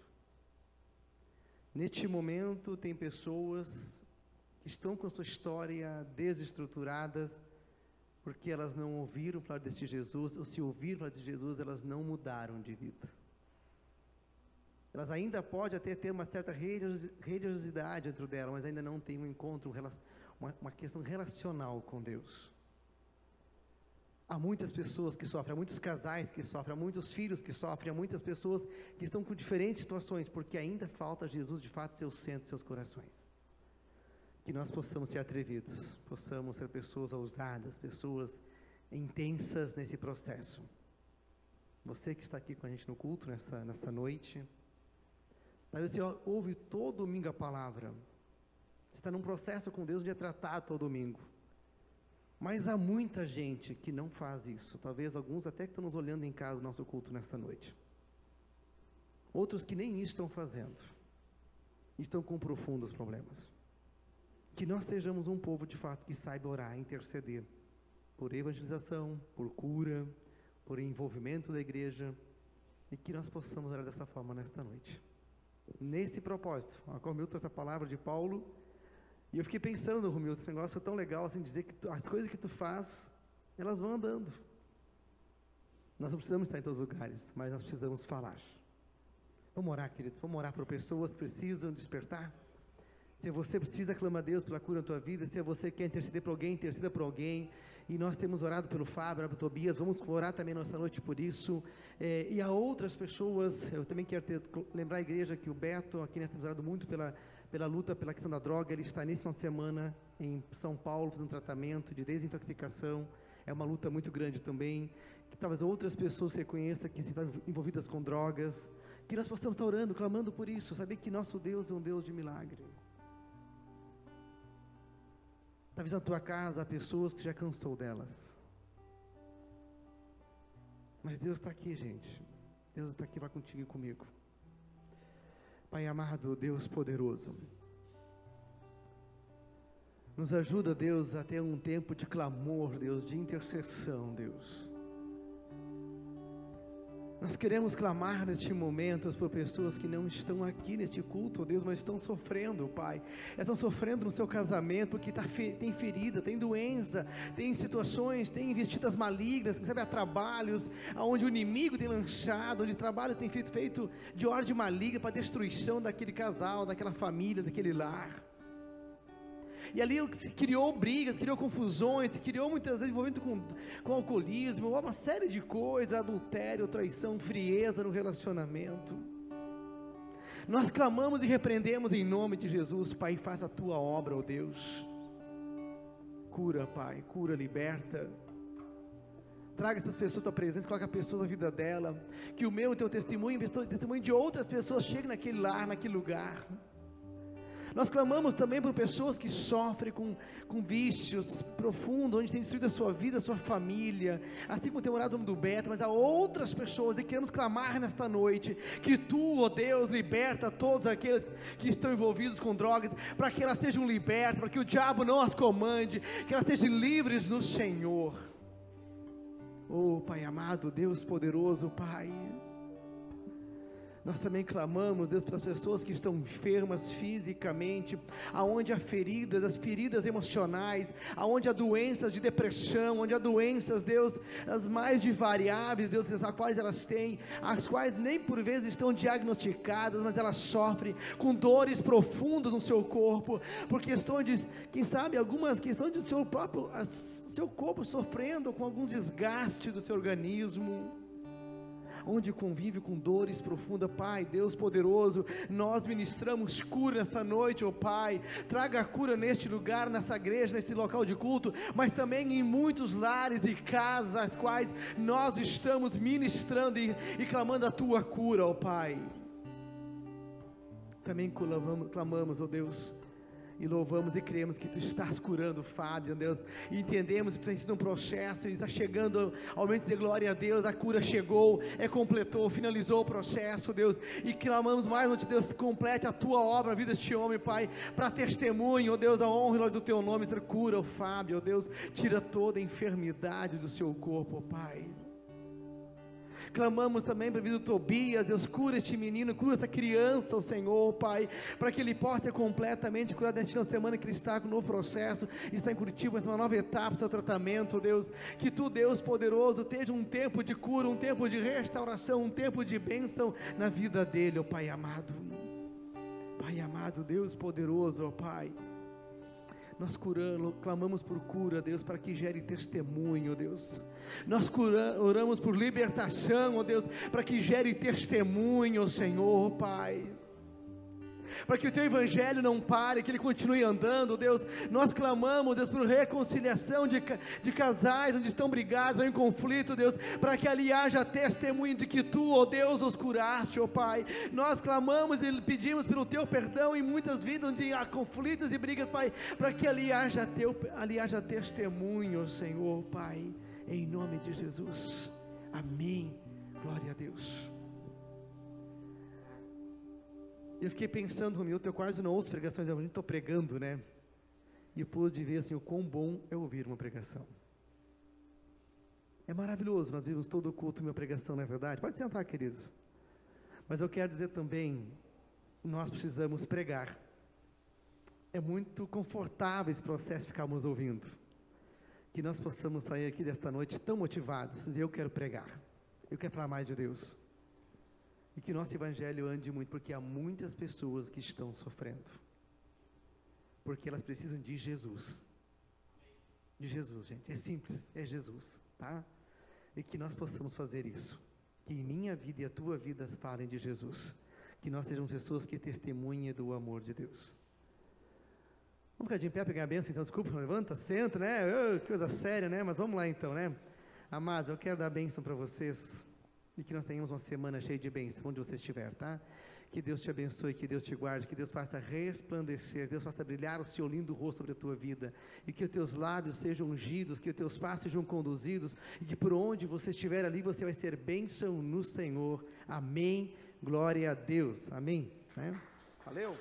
Neste momento, tem pessoas que estão com sua história desestruturadas porque elas não ouviram falar deste Jesus, ou se ouviram falar de Jesus, elas não mudaram de vida. Elas ainda podem até ter uma certa religiosi- religiosidade dentro dela, mas ainda não têm um encontro, um uma, questão relacional com Deus. Há muitas pessoas que sofrem, há muitos casais que sofrem, há muitos filhos que sofrem, há muitas pessoas que estão com diferentes situações, porque ainda falta Jesus de fato ser o centro seus corações que nós possamos ser atrevidos, possamos ser pessoas ousadas, pessoas intensas nesse processo. Você que está aqui com a gente no culto nessa, nessa noite, talvez você ouve todo domingo a palavra, você está num processo com Deus de tratar todo domingo, mas há muita gente que não faz isso, talvez alguns até que estão nos olhando em casa no nosso culto nessa noite, outros que nem isso estão fazendo, estão com profundos problemas que nós sejamos um povo de fato que saiba orar, interceder por evangelização, por cura, por envolvimento da igreja e que nós possamos orar dessa forma nesta noite. Nesse propósito, a Romilton trouxe a palavra de Paulo e eu fiquei pensando, Romilton, esse negócio é tão legal assim, dizer que tu- as coisas que tu faz, elas vão andando. Nós não precisamos estar em todos os lugares, mas nós precisamos falar. Vamos orar, queridos, vamos orar por pessoas que precisam despertar. Se você precisa, clama a Deus pela cura na tua vida. Se você quer interceder por alguém, interceda por alguém. E nós temos orado pelo Fábio, pelo Tobias. Vamos orar também nessa noite por isso. Eh, e a outras pessoas, eu também quero ter- lembrar a igreja que o Beto, aqui nós temos orado muito pela, pela luta pela questão da droga. Ele está nesse final de semana em São Paulo fazendo tratamento de desintoxicação. É uma luta muito grande também. Que talvez outras pessoas reconheçam que estão envolvidas com drogas. Que nós possamos estar orando, clamando por isso. Saber que nosso Deus é um Deus de milagre. Talvez na tua casa há pessoas que já cansou delas. Mas Deus está aqui, gente. Deus está aqui, vai contigo e comigo. Pai amado, Deus poderoso. Nos ajuda, Deus, a ter um tempo de clamor, Deus, de intercessão, Deus. Nós queremos clamar neste momento por pessoas que não estão aqui neste culto, Deus, mas estão sofrendo, Pai. Elas estão sofrendo no seu casamento porque tá tem ferida, tem doença, tem situações, tem investidas malignas, sabe há trabalhos onde o inimigo tem lanchado, onde trabalho tem feito, feito de ordem maligna para destruição daquele casal, daquela família, daquele lar. E ali se criou brigas, criou confusões, se criou muitas vezes envolvimento com, com alcoolismo, uma série de coisas, adultério, traição, frieza no relacionamento. Nós clamamos e repreendemos em nome de Jesus, Pai, faça a tua obra, ó Deus. Cura, Pai, cura, liberta. Traga essas pessoas à tua presença, coloca a pessoa na vida dela. Que o meu e o teu testemunho, o testemunho de outras pessoas chegue naquele lar, naquele lugar. Nós clamamos também por pessoas que sofrem com, com vícios profundos, onde tem destruído a sua vida, a sua família, assim como tem morado no do Beto, mas há outras pessoas e queremos clamar nesta noite que tu, ó oh Deus, liberta todos aqueles que estão envolvidos com drogas, para que elas sejam libertas, para que o diabo não as comande, que elas sejam livres no Senhor. Oh Pai amado, Deus poderoso, Pai. Nós também clamamos, Deus, pelas pessoas que estão enfermas fisicamente, aonde há feridas, as feridas emocionais, aonde há doenças de depressão, onde há doenças, Deus, as mais de variáveis, Deus, as quais elas têm, as quais nem por vezes estão diagnosticadas, mas elas sofrem com dores profundas no seu corpo, por questões quem sabe, algumas questões do seu próprio, seu corpo sofrendo com alguns desgastes do seu organismo onde convive com dores profundas. Pai, Deus poderoso, nós ministramos cura nesta noite, ó oh Pai. Traga cura neste lugar, nessa igreja, nesse local de culto, mas também em muitos lares e casas, as quais nós estamos ministrando e, e clamando a tua cura, ó oh Pai. Também clamamos, ó oh Deus e louvamos e cremos que Tu estás curando, Fábio, Deus. E entendemos que Tu tem sido um processo e está chegando aumentos de glória a Deus. A cura chegou, é completou, finalizou o processo, Deus. E clamamos mais, onde Deus complete a Tua obra, a vida deste homem, Pai, para testemunho, ó Deus, a honra e do Teu nome. Ser cura, ó Fábio, ó Deus. Tira toda a enfermidade do seu corpo, Pai. Clamamos também para a vida do Tobias, Deus, cura este menino, cura essa criança, o Senhor, Pai, para que ele possa ser completamente curado nesta semana que ele está com um novo processo, está em Curitiba, uma nova etapa do seu tratamento, Deus. Que tu, Deus poderoso, esteja um tempo de cura, um tempo de restauração, um tempo de bênção na vida dele, ó Pai amado. Pai amado, Deus poderoso, ó Pai. Nós curamos, clamamos por cura, Deus, para que gere testemunho, Deus. Nós cura, oramos por libertação, ó Deus, para que gere testemunho, Senhor, Pai para que o teu evangelho não pare, que ele continue andando, Deus. Nós clamamos, Deus, por reconciliação de, de casais onde estão brigados ou em conflito, Deus, para que ali haja testemunho de que tu, ó Deus, os curaste, ó Pai. Nós clamamos e pedimos pelo teu perdão em muitas vidas onde há conflitos e brigas, Pai, para que ali haja, teu, ali haja testemunho, Senhor, Pai, em nome de Jesus. Amém. Glória a Deus. Eu fiquei pensando, Romilton, eu quase não ouço pregações, eu estou pregando, né? E pude ver assim, o quão bom é ouvir uma pregação. É maravilhoso, nós vimos todo o culto minha pregação, não é verdade? Pode sentar, queridos. Mas eu quero dizer também, nós precisamos pregar. É muito confortável esse processo de ficarmos ouvindo. Que nós possamos sair aqui desta noite tão motivados, dizer, eu quero pregar. Eu quero falar mais de Deus e que nosso evangelho ande muito, porque há muitas pessoas que estão sofrendo, porque elas precisam de Jesus. De Jesus, gente. É simples, é Jesus, tá? E que nós possamos fazer isso. Que em minha vida e a tua vida falem de Jesus. Que nós sejamos pessoas que testemunhem do amor de Deus. Vamos ficar de pé, pegar a benção, então, desculpa, levanta, senta, né? Que coisa séria, né? Mas vamos lá então, né? Amados, eu quero dar a bênção para vocês e que nós tenhamos uma semana cheia de bênção, onde você estiver, tá? Que Deus te abençoe, que Deus te guarde, que Deus faça resplandecer, Deus faça brilhar o seu lindo rosto sobre a tua vida, e que os teus lábios sejam ungidos, que os teus passos sejam conduzidos, e que por onde você estiver ali, você vai ser bênção no Senhor. Amém. Glória a Deus. Amém. Né? Valeu.